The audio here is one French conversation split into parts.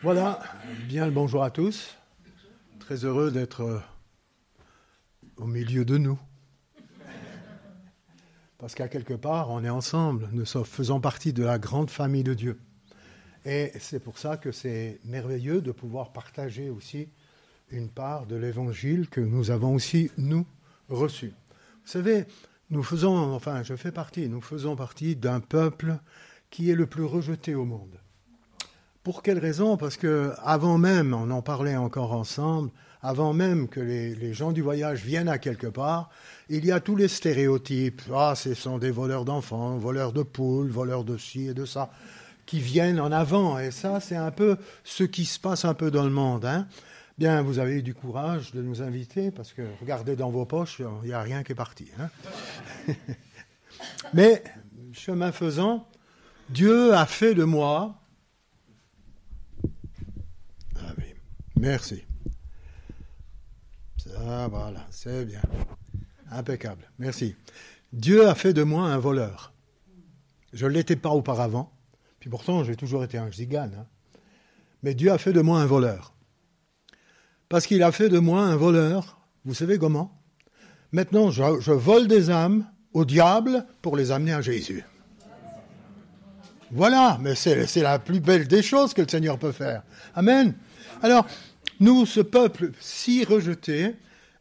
Voilà, bien le bonjour à tous. Très heureux d'être euh, au milieu de nous. Parce qu'à quelque part, on est ensemble, nous faisons partie de la grande famille de Dieu. Et c'est pour ça que c'est merveilleux de pouvoir partager aussi une part de l'évangile que nous avons aussi, nous, reçu. Vous savez, nous faisons, enfin, je fais partie, nous faisons partie d'un peuple qui est le plus rejeté au monde. Pour quelle raison? Parce que avant même, on en parlait encore ensemble, avant même que les, gens du voyage viennent à quelque part, il y a tous les stéréotypes. Ah, ce sont des voleurs d'enfants, voleurs de poules, voleurs de ci et de ça, qui viennent en avant. Et ça, c'est un peu ce qui se passe un peu dans le monde. Hein. Bien, vous avez eu du courage de nous inviter, parce que regardez dans vos poches, il n'y a rien qui est parti. Hein. Mais, chemin faisant, Dieu a fait de moi Merci. Ça, voilà, c'est bien. Impeccable. Merci. Dieu a fait de moi un voleur. Je ne l'étais pas auparavant, puis pourtant j'ai toujours été un zigane. Hein. Mais Dieu a fait de moi un voleur. Parce qu'il a fait de moi un voleur, vous savez comment? Maintenant, je, je vole des âmes au diable pour les amener à Jésus. Voilà, mais c'est la plus belle des choses que le Seigneur peut faire. Amen. Alors, nous, ce peuple si rejeté,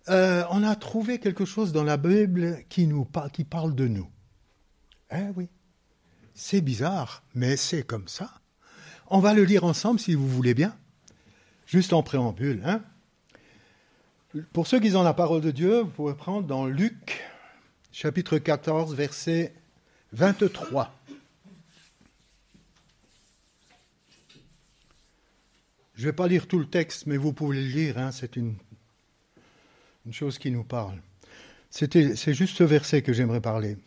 euh, on a trouvé quelque chose dans la Bible qui, nous, qui parle de nous. Eh oui, c'est bizarre, mais c'est comme ça. On va le lire ensemble si vous voulez bien, juste en préambule. Hein. Pour ceux qui ont la parole de Dieu, vous pouvez prendre dans Luc, chapitre 14, verset 23. Je ne vais pas lire tout le texte, mais vous pouvez le lire, hein, c'est une, chose qui nous parle. C'est juste ce verset que j'aimerais parler.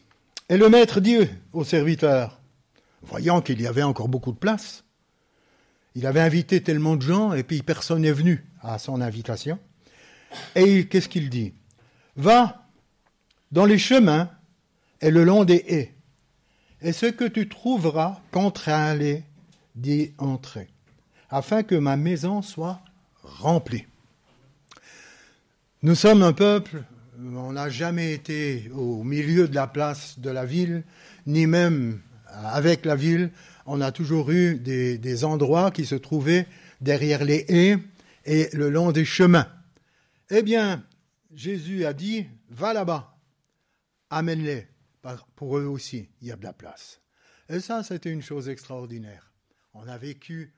Et le maître dit au serviteur, voyant qu'il y avait encore beaucoup de place, il avait invité tellement de gens et puis personne n'est venu à son invitation. Et qu'est-ce qu'il dit? Va dans les chemins et le long des haies, et ce que tu trouveras contre aller d'y entrer afin que ma maison soit remplie. Nous sommes un peuple, on n'a jamais été au milieu de la place de la ville, ni même avec la ville. On a toujours eu des, endroits qui se trouvaient derrière les haies et le long des chemins. Eh bien, Jésus a dit, va là-bas, amène-les. Pour eux aussi, il y a de la place. Et ça, c'était une chose extraordinaire. On a vécu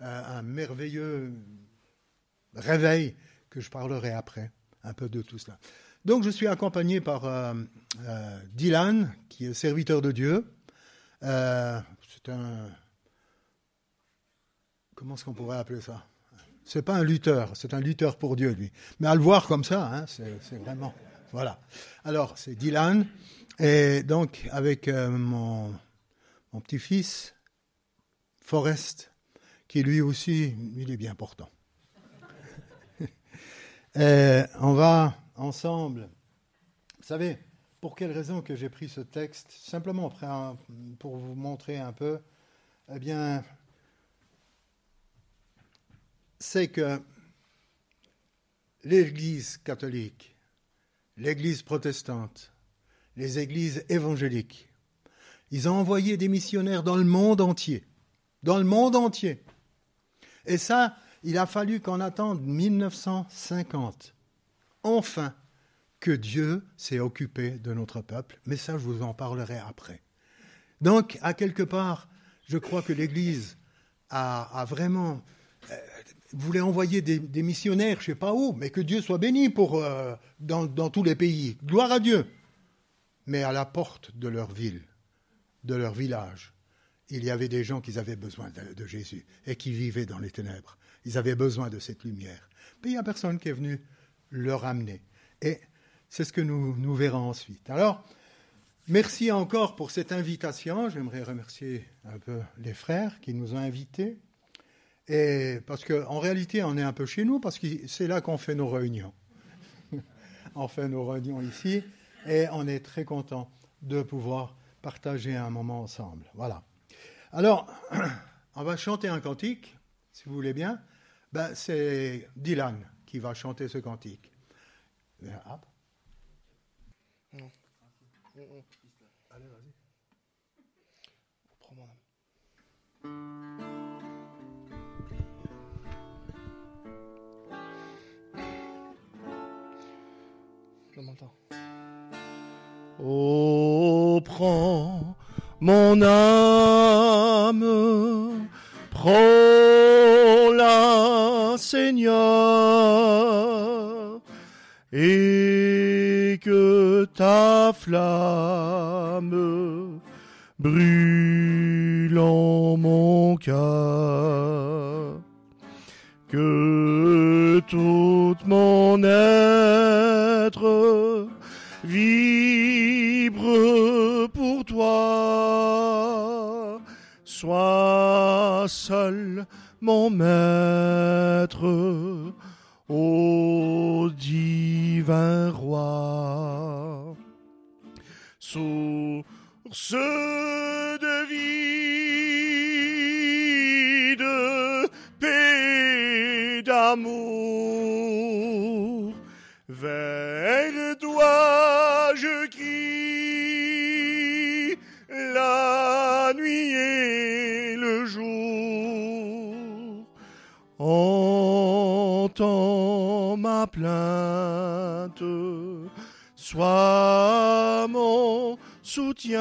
un, merveilleux réveil que je parlerai après, un peu de tout cela. Donc je suis accompagné par euh, euh, Dylan, qui est serviteur de Dieu. Euh, c'est un... Comment est-ce qu'on pourrait appeler ça? C'est pas un lutteur, c'est un lutteur pour Dieu, lui. Mais à le voir comme ça, hein, c'est vraiment... Voilà. Alors, c'est Dylan. Et donc, avec mon, mon petit-fils, Forrest, qui lui aussi, il est bien portant. Euh, on va ensemble. Vous savez, pour quelle raison que j'ai pris ce texte Simplement pour vous montrer un peu, eh bien, c'est que l'Église catholique, l'Église protestante, les églises évangéliques, ils ont envoyé des missionnaires dans le monde entier. Dans le monde entier. Et ça, il a fallu qu'on attende 1950, enfin, que Dieu s'est occupé de notre peuple. Mais ça, je vous en parlerai après. Donc, à quelque part, je crois que l'Église a, vraiment euh, voulait envoyer des, missionnaires, je ne sais pas où, mais que Dieu soit béni pour euh, dans, tous les pays. Gloire à Dieu. Mais à la porte de leur ville, de leur village, il y avait des gens qui avaient besoin de, Jésus et qui vivaient dans les ténèbres. Ils avaient besoin de cette lumière. Mais il n'y a personne qui est venu leur amener. Et c'est ce que nous, nous verrons ensuite. Alors, merci encore pour cette invitation. J'aimerais remercier un peu les frères qui nous ont invités. Parce qu'en réalité, on est un peu chez nous, parce que c'est là qu'on fait nos réunions. on fait nos réunions ici, et on est très content de pouvoir partager un moment ensemble. Voilà. Alors, on va chanter un cantique. si vous voulez bien, ben, c'est Dylan qui va chanter ce cantique. Non. Allez, vas-y. Prends mon Donne-moi le temps. Oh, prends mon âme, prends-la, Seigneur, et que ta flamme brûle en mon cœur, que toute mon être seul mon maître, ô divin roi. Source de vie, de paix, d'amour, plainte, sois mon soutien,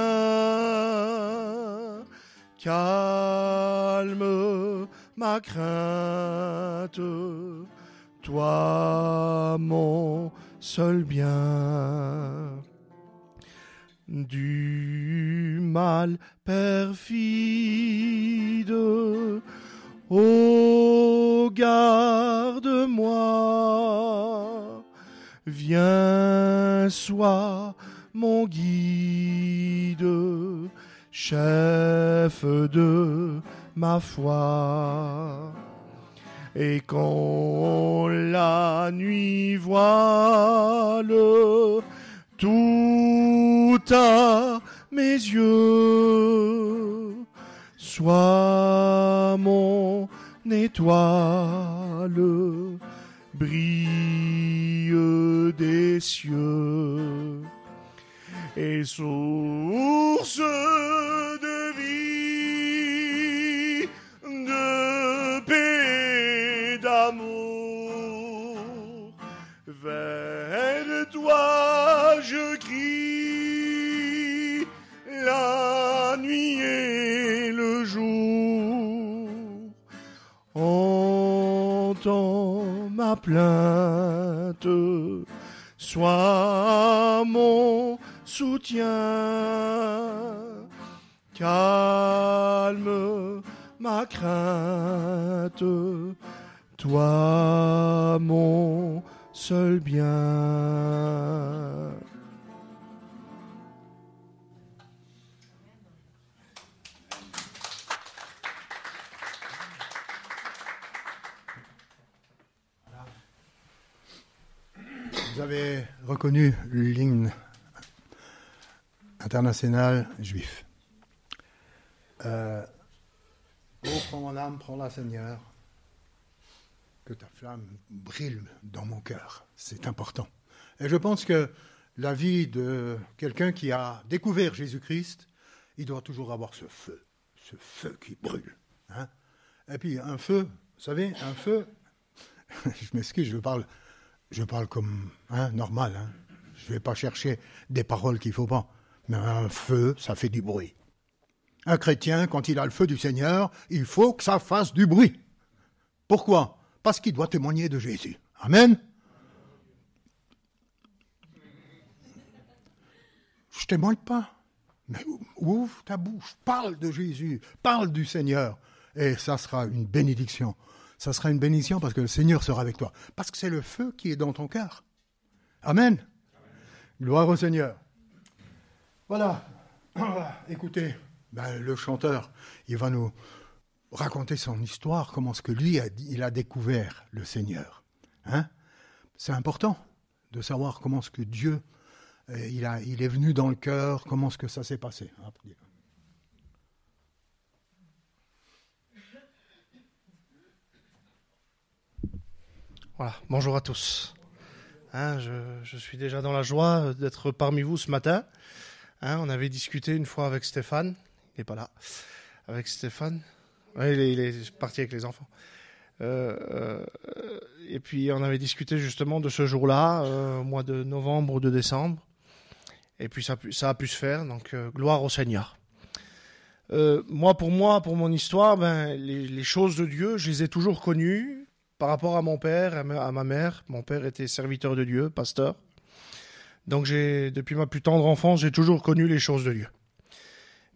calme ma crainte, toi mon seul bien. Du mal perfide, ô garde-moi, viens, sois mon guide, chef de ma foi. Et quand la nuit voile tout à mes yeux, sois mon étoile, brille des cieux et source de vie, de paix, d'amour. Vers toi je plainte, sois mon soutien, calme ma crainte, toi mon seul bien. Avez reconnu l'hymne international juif. Euh, oh, prends mon âme, prends-la, Seigneur. Que ta flamme brille dans mon cœur. C'est important. Et je pense que la vie de quelqu'un qui a découvert Jésus-Christ, il doit toujours avoir ce feu, ce feu qui brûle. Hein. Et puis un feu, vous savez, un feu, je m'excuse, je parle, je parle comme hein, normal. Hein. Je ne vais pas chercher des paroles qu'il ne faut pas. Mais un feu, ça fait du bruit. Un chrétien, quand il a le feu du Seigneur, il faut que ça fasse du bruit. Pourquoi? Parce qu'il doit témoigner de Jésus. Amen. Je témoigne pas. Mais ouvre ta bouche, parle de Jésus, parle du Seigneur. Et ça sera une bénédiction. Ça sera une bénédiction parce que le Seigneur sera avec toi. Parce que c'est le feu qui est dans ton cœur. Amen. Gloire au Seigneur. Voilà. Écoutez, ben, le chanteur, il va nous raconter son histoire, comment ce que lui, a, il a découvert le Seigneur. Hein C'est important de savoir comment ce que Dieu, il, a, il est venu dans le cœur, comment ce que ça s'est passé. Voilà, bonjour à tous. Hein, je, suis déjà dans la joie d'être parmi vous ce matin. Hein, on avait discuté une fois avec Stéphane, il n'est pas là, avec Stéphane. Il, est, parti avec les enfants. Euh, euh, et puis on avait discuté justement de ce jour-là, euh, au mois de novembre ou de décembre. Et puis ça, a pu- se faire, donc gloire au Seigneur. Moi, pour moi, pour mon histoire, ben, les choses de Dieu, je les ai toujours connues par rapport à mon père, à ma, mère. Mon père était serviteur de Dieu, pasteur. Donc j'ai, depuis ma plus tendre enfance, j'ai toujours connu les choses de Dieu.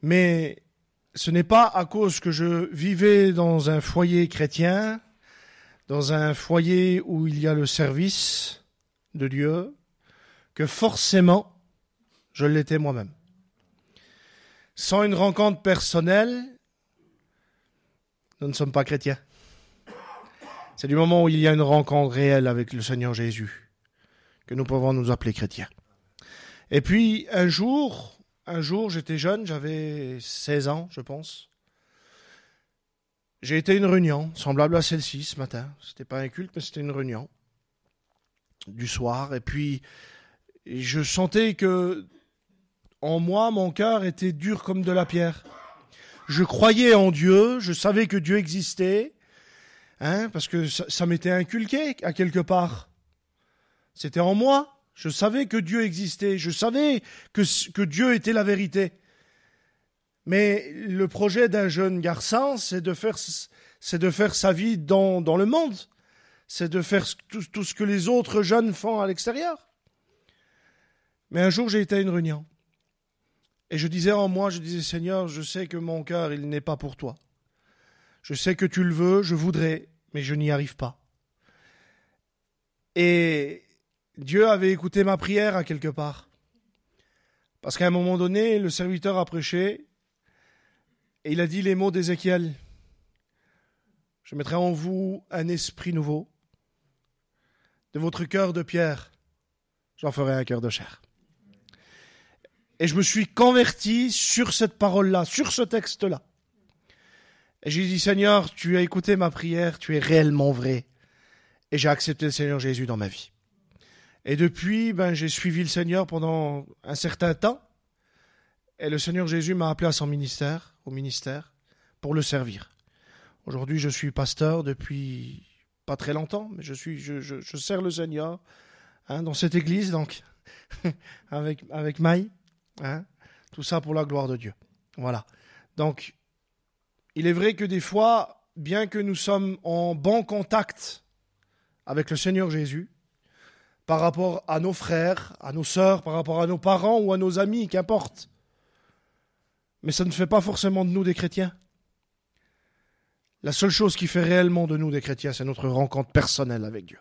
Mais ce n'est pas à cause que je vivais dans un foyer chrétien, dans un foyer où il y a le service de Dieu, que forcément je l'étais moi-même. Sans une rencontre personnelle, nous ne sommes pas chrétiens. C'est du moment où il y a une rencontre réelle avec le Seigneur Jésus que nous pouvons nous appeler chrétiens. Et puis un jour, un jour, j'étais jeune, j'avais 16 ans, je pense. J'ai été à une réunion semblable à celle-ci ce matin. C'était pas un culte, mais c'était une réunion du soir. Et puis je sentais que en moi, mon cœur était dur comme de la pierre. Je croyais en Dieu, je savais que Dieu existait, hein, parce que ça, ça m'était inculqué à quelque part. C'était en moi. Je savais que Dieu existait, je savais que, que Dieu était la vérité. Mais le projet d'un jeune garçon, c'est de faire, c'est de faire sa vie dans, dans le monde. C'est de faire tout, tout ce que les autres jeunes font à l'extérieur. Mais un jour, j'ai été à une réunion. Et je disais en moi, je disais, Seigneur, je sais que mon cœur, il n'est pas pour toi. Je sais que tu le veux, je voudrais, mais je n'y arrive pas. Et Dieu avait écouté ma prière à quelque part. Parce qu'à un moment donné, le serviteur a prêché et il a dit les mots d'Ézéchiel. Je mettrai en vous un esprit nouveau. De votre cœur de pierre, j'en ferai un cœur de chair. Et je me suis converti sur cette parole-là, sur ce texte-là. Et j'ai dit, Seigneur, tu as écouté ma prière, tu es réellement vrai. Et j'ai accepté le Seigneur Jésus dans ma vie. Et depuis, ben, j'ai suivi le Seigneur pendant un certain temps. Et le Seigneur Jésus m'a appelé à son ministère, au ministère, pour le servir. Aujourd'hui, je suis pasteur depuis pas très longtemps, mais je suis, je, je, sers le Seigneur hein, dans cette église, donc avec avec Maï, hein, tout ça pour la gloire de Dieu. Voilà. Donc, il est vrai que des fois, bien que nous sommes en bon contact avec le Seigneur Jésus, par rapport à nos frères, à nos sœurs, par rapport à nos parents ou à nos amis, qu'importe. Mais ça ne fait pas forcément de nous des chrétiens. La seule chose qui fait réellement de nous des chrétiens, c'est notre rencontre personnelle avec Dieu.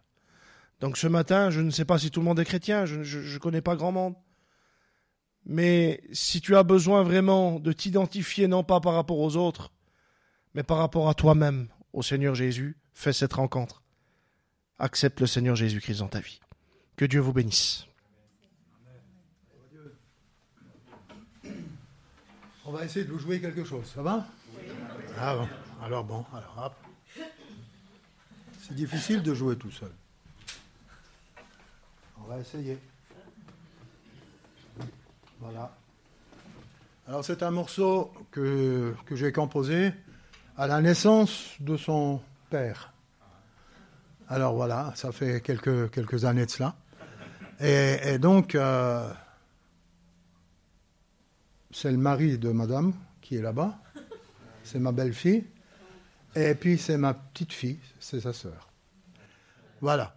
Donc ce matin, je ne sais pas si tout le monde est chrétien, je ne connais pas grand monde. Mais si tu as besoin vraiment de t'identifier, non pas par rapport aux autres, mais par rapport à toi-même, au Seigneur Jésus, fais cette rencontre. Accepte le Seigneur Jésus-Christ dans ta vie. Que Dieu vous bénisse. On va essayer de vous jouer quelque chose, ça va? Ah bon, alors bon, alors hop. C'est difficile de jouer tout seul. On va essayer. Voilà. Alors c'est un morceau que, que j'ai composé à la naissance de son père. Alors voilà, ça fait quelques, quelques années de cela. Et, donc, euh, c'est le mari de madame qui est là-bas. C'est ma belle-fille. Et puis c'est ma petite fille, c'est sa sœur. Voilà.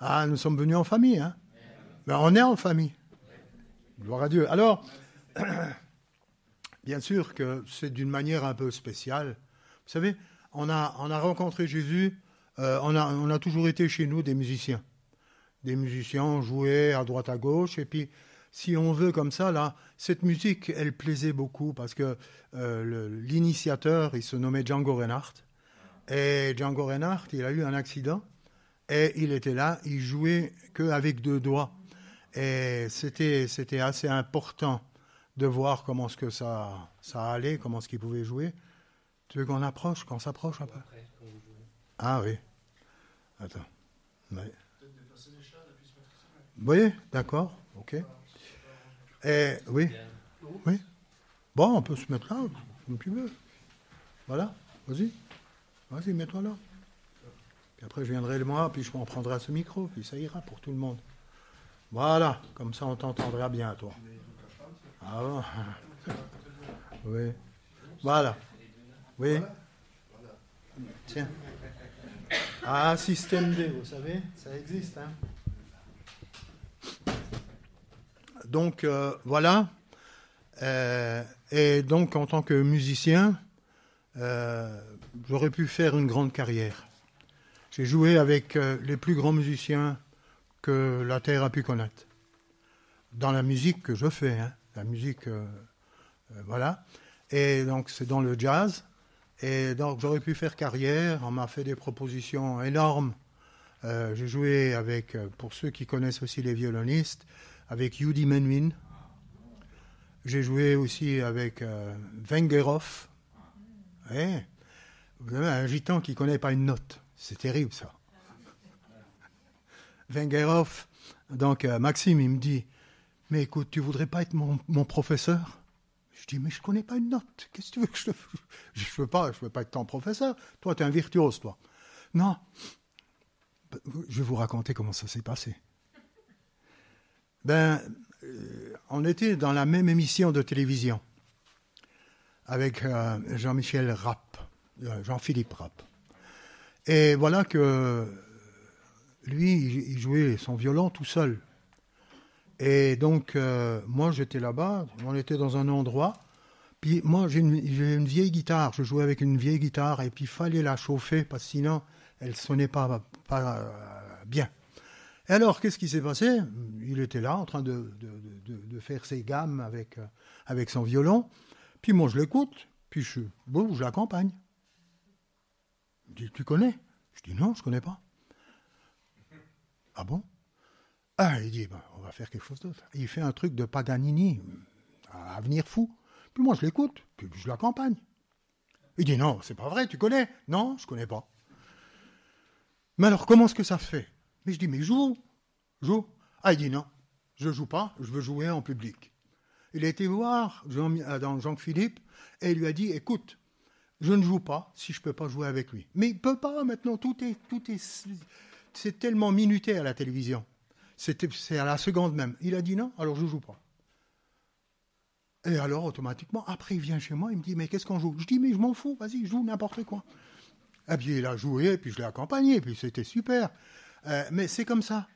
Ah, nous sommes venus en famille. Hein on est en famille. Gloire à Dieu. Alors, bien sûr que c'est d'une manière un peu spéciale. Vous savez, on a, on a rencontré Jésus, euh, on, a, toujours été chez nous des musiciens. Des musiciens jouaient à droite à gauche, et puis si on veut comme ça, là, cette musique, elle plaisait beaucoup parce que euh, l'initiateur, il se nommait Django Reinhardt. Et Django Reinhardt, il a eu un accident et il était là, il jouait qu'avec deux doigts. Et c'était, c'était assez important de voir comment ce que ça, ça allait, comment ce qu'il pouvait jouer. Tu veux qu'on approche, qu'on s'approche un peu Ah oui. Attends. Ouais. Oui, d'accord, ok. Et, oui, oui. Bon, on peut se mettre là, comme tu veux. Voilà, vas-y. Vas-y, mets-toi là. Puis après, je viendrai le moi, puis je m'en prendrai à ce micro, puis ça ira pour tout le monde. Voilà, comme ça on t'entendra bien, toi. Ah bon Tiens. Ah, système D, vous savez, ça existe. Hein donc, euh, voilà. Euh, et donc, en tant que musicien, euh, j'aurais pu faire une grande carrière. J'ai joué avec les plus grands musiciens que la Terre a pu connaître. Dans la musique que je fais, hein. la musique, voilà. Et donc, c'est dans le jazz. Et donc, j'aurais pu faire carrière. On m'a fait des propositions énormes. Euh, j'ai joué avec, euh, pour ceux qui connaissent aussi les violonistes, avec Yudi Menwin. J'ai joué aussi avec euh, Vengerov. Vous avez un gitan qui ne connaît pas une note. C'est terrible, ça. Vengerov, donc Maxime, il me dit Mais écoute, tu voudrais pas être mon professeur? Je dis, mais je ne connais pas une note. Qu'est-ce que tu veux que je te Je ne veux, pas, je être ton professeur. Toi, tu es un virtuose, toi. Non. Je vais vous raconter comment ça s'est passé. Ben, euh, on était dans la même émission de télévision avec euh, Jean-Michel Rapp, euh, Jean-Philippe Rapp. Et voilà que lui, il jouait son violon tout seul. Et donc, euh, moi, j'étais là-bas, on était dans un endroit. Puis moi, j'ai une, vieille guitare, je jouais avec une vieille guitare, et puis il fallait la chauffer, parce que sinon, elle sonnait pas, pas euh, bien. Et alors, qu'est-ce qui s'est passé? Il était là, en train de, de, faire ses gammes avec, euh, avec son violon. Puis moi, je l'écoute, puis je, bon, je l'accompagne. Dit, tu connais? Je dis, non, je connais pas. Ah bon? Ah, il dit, bah, on va faire quelque chose d'autre. Il fait un truc de Paganini, à venir fou. Puis moi, je l'écoute, puis je l'accompagne. Il dit, non, c'est pas vrai, tu connais? Non, je connais pas. Mais alors, comment est-ce que ça fait? Mais je dis, mais joue, joue. Ah, il dit, non, je joue pas, je veux jouer en public. Il a été voir Jean, euh, Jean-Philippe et il lui a dit, écoute, je ne joue pas si je ne peux pas jouer avec lui. Mais il peut pas maintenant, tout est, tout est, c'est tellement minuté à la télévision. C'est à la seconde même. Il a dit non, alors je ne joue pas. Et alors, automatiquement, après, il vient chez moi, il me dit, mais qu'est-ce qu'on joue? Je dis, mais je m'en fous, vas-y, joue n'importe quoi. Et puis il a joué, puis je l'ai accompagné, puis c'était super. Euh, mais c'est comme ça.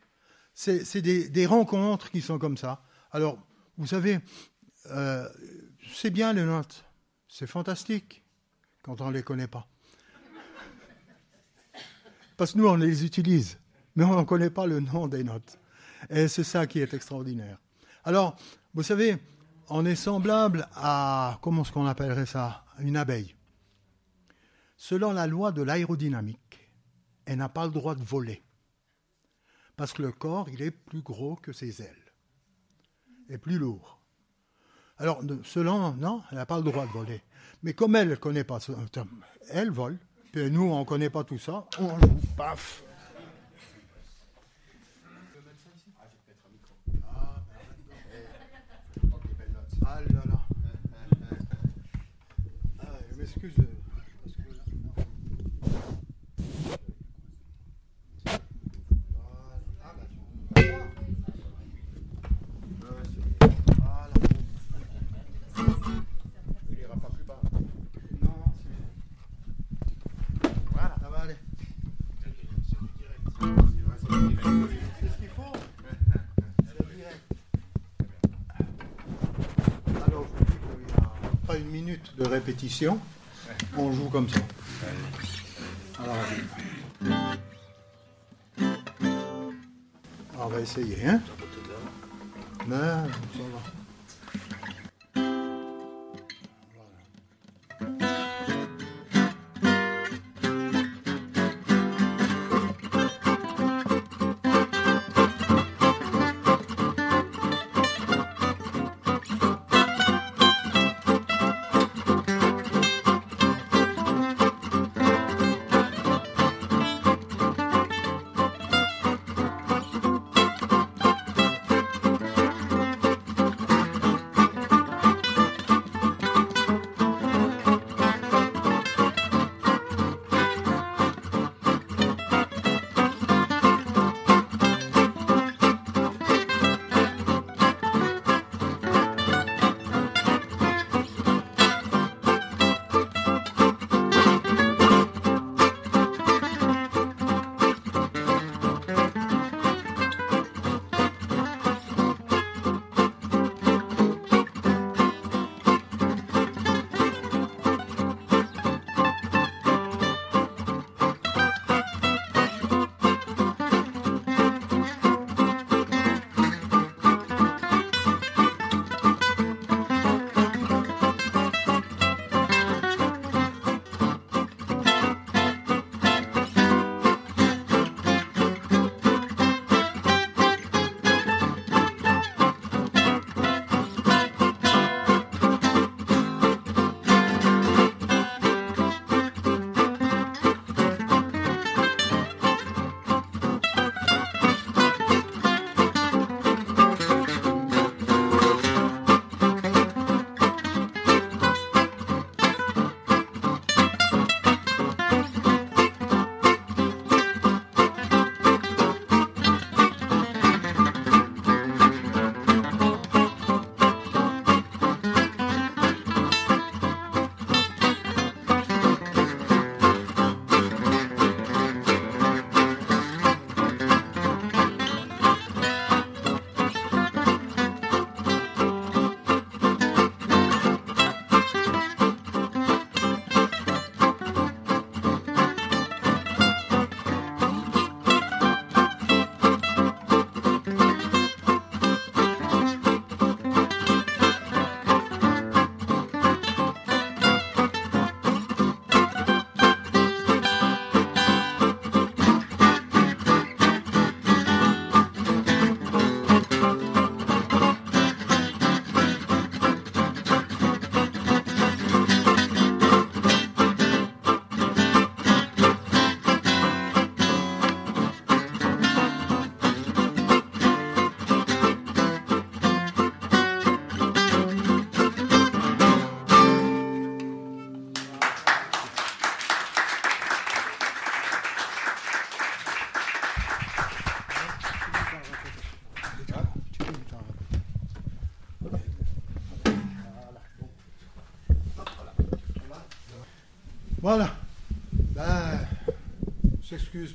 C'est des, rencontres qui sont comme ça. Alors, vous savez, euh, c'est bien les notes. C'est fantastique quand on ne les connaît pas. Parce que nous, on les utilise, mais on ne connaît pas le nom des notes. Et c'est ça qui est extraordinaire. Alors, vous savez, on est semblable à, comment est-ce qu'on appellerait ça Une abeille. Selon la loi de l'aérodynamique, elle n'a pas le droit de voler. Parce que le corps, il est plus gros que ses ailes. Et plus lourd. Alors, selon, non, elle n'a pas le droit de voler. Mais comme elle ne connaît pas ça, elle vole. Puis nous, on ne connaît pas tout ça. On joue, paf, de répétition, on joue comme ça. Alors, on va essayer, hein Mais, ça va.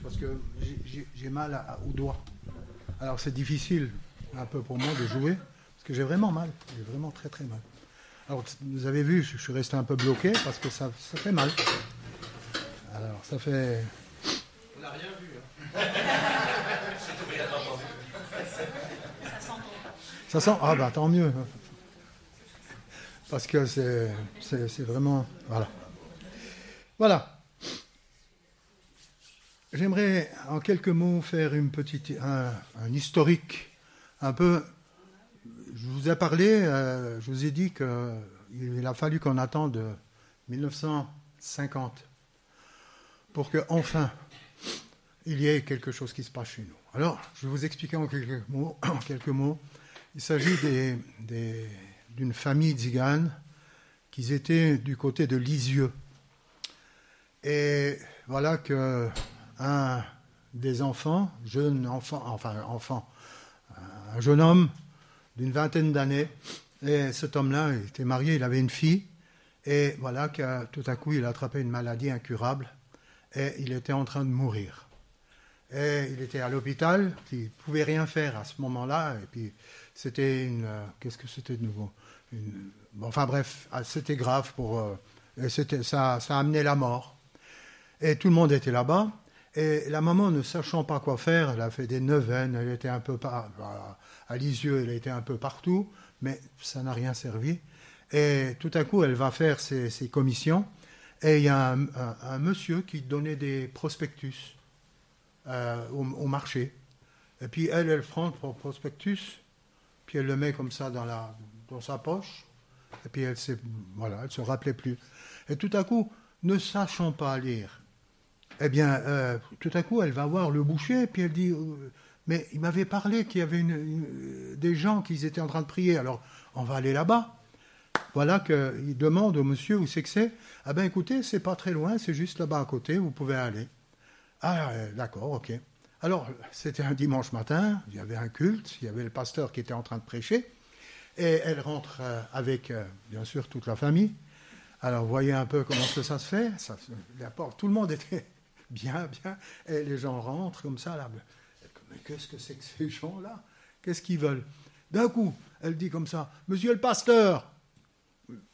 Parce que j'ai mal à, au doigt. Alors c'est difficile un peu pour moi de jouer parce que j'ai vraiment mal. J'ai vraiment très très mal. Alors vous avez vu, je suis resté un peu bloqué parce que ça, ça fait mal. Alors ça fait. On n'a rien vu. Hein. ça sent. Ah bah tant mieux. Parce que c'est vraiment. Voilà. Voilà. J'aimerais en quelques mots faire un, historique, un peu. Je vous ai parlé, euh, je vous ai dit qu'il a fallu qu'on attende 1950 pour que enfin il y ait quelque chose qui se passe chez nous. Alors, je vais vous expliquer en quelques mots. En quelques mots. Il s'agit d'une famille tziganes qui étaient du côté de Lisieux. Et voilà que un des enfants, jeune enfant, enfin enfant, un jeune homme d'une vingtaine d'années, et cet homme-là était marié, il avait une fille, et voilà que tout à coup il a attrapé une maladie incurable, et il était en train de mourir. Et il était à l'hôpital, il ne pouvait rien faire à ce moment-là, et puis c'était une... Qu'est-ce que c'était de nouveau? Enfin bref, ah, c'était grave pour... Euh, ça, ça a amené la mort. Et tout le monde était là-bas, et la maman, ne sachant pas quoi faire, elle a fait des neuvaines, elle était un peu par, à Lisieux, elle était un peu partout, mais ça n'a rien servi. Et tout à coup, elle va faire ses, commissions, et il y a un, monsieur qui donnait des prospectus euh, au, marché. Et puis elle, elle prend le prospectus, puis elle le met comme ça dans, la, dans sa poche, et puis elle ne voilà, se rappelait plus. Et tout à coup, ne sachant pas lire, eh bien, euh, tout à coup, elle va voir le boucher, puis elle dit euh, Mais il m'avait parlé qu'il y avait des gens qui étaient en train de prier, alors on va aller là-bas. Voilà qu'il demande au monsieur où c'est que c'est. Ah ben écoutez, c'est pas très loin, c'est juste là-bas à côté, vous pouvez aller. Ah, euh, d'accord, ok. Alors, c'était un dimanche matin, il y avait un culte, il y avait le pasteur qui était en train de prêcher, et elle rentre avec, bien sûr, toute la famille. Alors, voyez un peu comment ça se fait. Ça, tout le monde était bien, bien. Et les gens rentrent comme ça, là. Mais qu'est-ce que c'est que ces gens-là? Qu'est-ce qu'ils veulent? D'un coup, elle dit comme ça Monsieur le pasteur,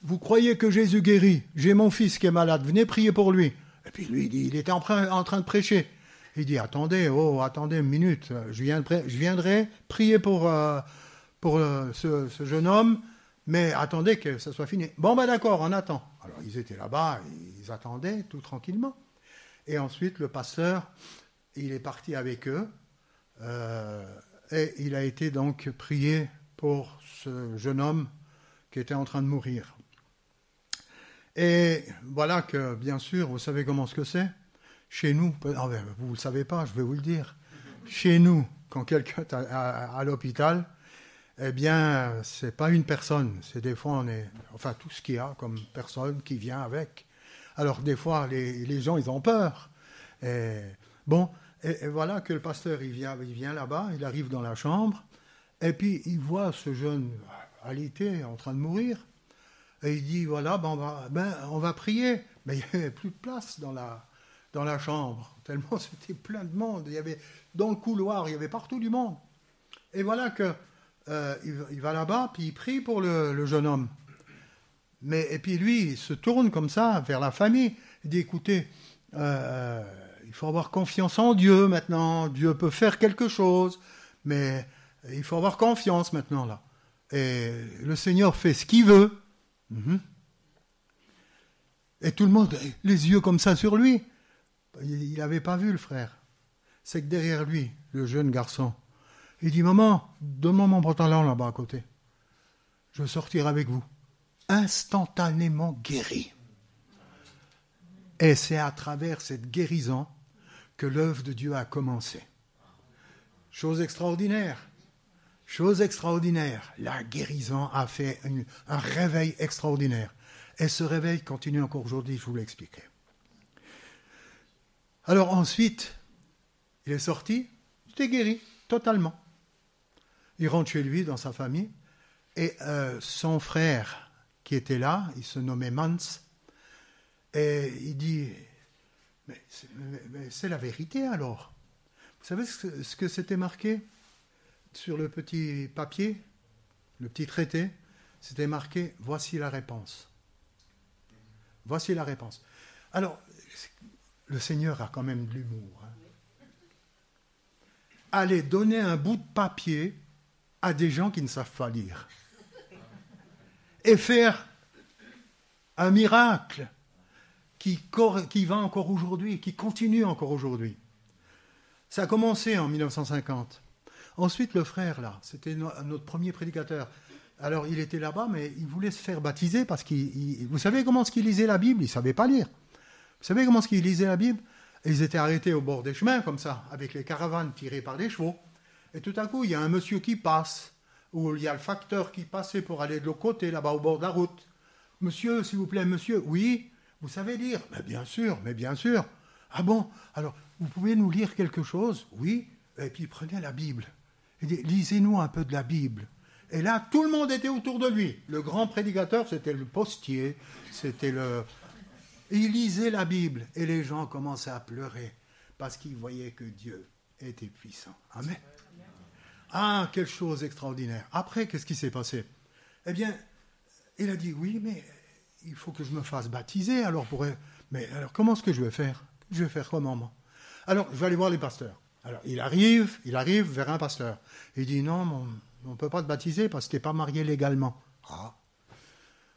vous croyez que Jésus guérit? J'ai mon fils qui est malade, venez prier pour lui. Et puis lui, il, dit, il était en, train de prêcher. Il dit Attendez, oh, attendez une minute, je viendrai, prier pour, euh, euh, ce, ce, jeune homme, mais attendez que ça soit fini. Bon, ben d'accord, on attend. Alors ils étaient là-bas, ils attendaient tout tranquillement. Et ensuite, le pasteur, il est parti avec eux. Euh, et il a été donc prié pour ce jeune homme qui était en train de mourir. Et voilà que, bien sûr, vous savez comment ce que c'est? Chez nous, ah ben, vous ne le savez pas, je vais vous le dire. Chez nous, quand quelqu'un est à, l'hôpital, eh bien, c'est pas une personne, c'est des fois on est, enfin tout ce qu'il y a comme personne qui vient avec. Alors des fois, les, gens, ils ont peur. Bon, et, voilà que le pasteur, il vient, là-bas, il arrive dans la chambre, et puis il voit ce jeune alité en train de mourir, et il dit, voilà, ben on, va, ben, prier. Mais il n'y avait plus de place dans la, dans la chambre, tellement c'était plein de monde. Il y avait, dans le couloir, il y avait partout du monde. Et voilà que euh, il, va là-bas, puis il prie pour le jeune homme. Mais, et puis lui, il se tourne comme ça vers la famille. Il dit, écoutez, euh, il faut avoir confiance en Dieu maintenant. Dieu peut faire quelque chose, mais il faut avoir confiance maintenant là. Et le Seigneur fait ce qu'il veut. Mhm. Et tout le monde, les yeux comme ça sur lui. Il n'avait pas vu le frère. C'est que derrière lui, le jeune garçon, il dit Maman, donne-moi mon pantalon là-bas à côté. Je veux sortir avec vous instantanément guéri. Et c'est à travers cette guérison que l'œuvre de Dieu a commencé. Chose extraordinaire. Chose extraordinaire. La guérison a fait un réveil extraordinaire. Et ce réveil continue encore aujourd'hui, je vous l'expliquerai. Alors ensuite, il est sorti, il était guéri, totalement. Il rentre chez lui, dans sa famille, et euh, son frère qui était là, il se nommait Mans, Et il dit, mais c'est la vérité alors. Vous savez ce que c'était marqué sur le petit papier, le petit traité? C'était marqué, voici la réponse. Voici la réponse. Alors, le Seigneur a quand même de l'humour. Hein. Aller donner un bout de papier à des gens qui ne savent pas lire. Et faire un miracle qui, va encore aujourd'hui, qui continue encore aujourd'hui. Ça a commencé en 1950. Ensuite, le frère, là, c'était notre premier prédicateur. Alors, il était là-bas, mais il voulait se faire baptiser parce qu'il. Vous savez comment ce qu'il lisait la Bible? Il ne savait pas lire. Vous savez comment ce qu'il lisait la Bible? Ils étaient arrêtés au bord des chemins, comme ça, avec les caravanes tirées par des chevaux. Et tout à coup, il y a un monsieur qui passe, ou il y a le facteur qui passait pour aller de l'autre côté, là-bas au bord de la route. Monsieur, s'il vous plaît, monsieur, oui, vous savez lire Mais bien sûr, mais bien sûr. Ah bon Alors, vous pouvez nous lire quelque chose? Oui. Et puis prenez la Bible. Lisez-nous un peu de la Bible. Et là, tout le monde était autour de lui. Le grand prédicateur, c'était le postier, c'était le... il lisait la Bible. Et les gens commençaient à pleurer parce qu'ils voyaient que Dieu était puissant. Amen. Ah, quelle chose extraordinaire. Après, qu'est-ce qui s'est passé? Eh bien, il a dit, oui, mais il faut que je me fasse baptiser. Alors, pour... mais alors, comment est-ce que je vais faire? Je vais faire comment, moi? Alors, je vais aller voir les pasteurs. Alors, il arrive, il arrive vers un pasteur. Il dit, non, on ne peut pas te baptiser parce que tu n'es pas marié légalement. Ah,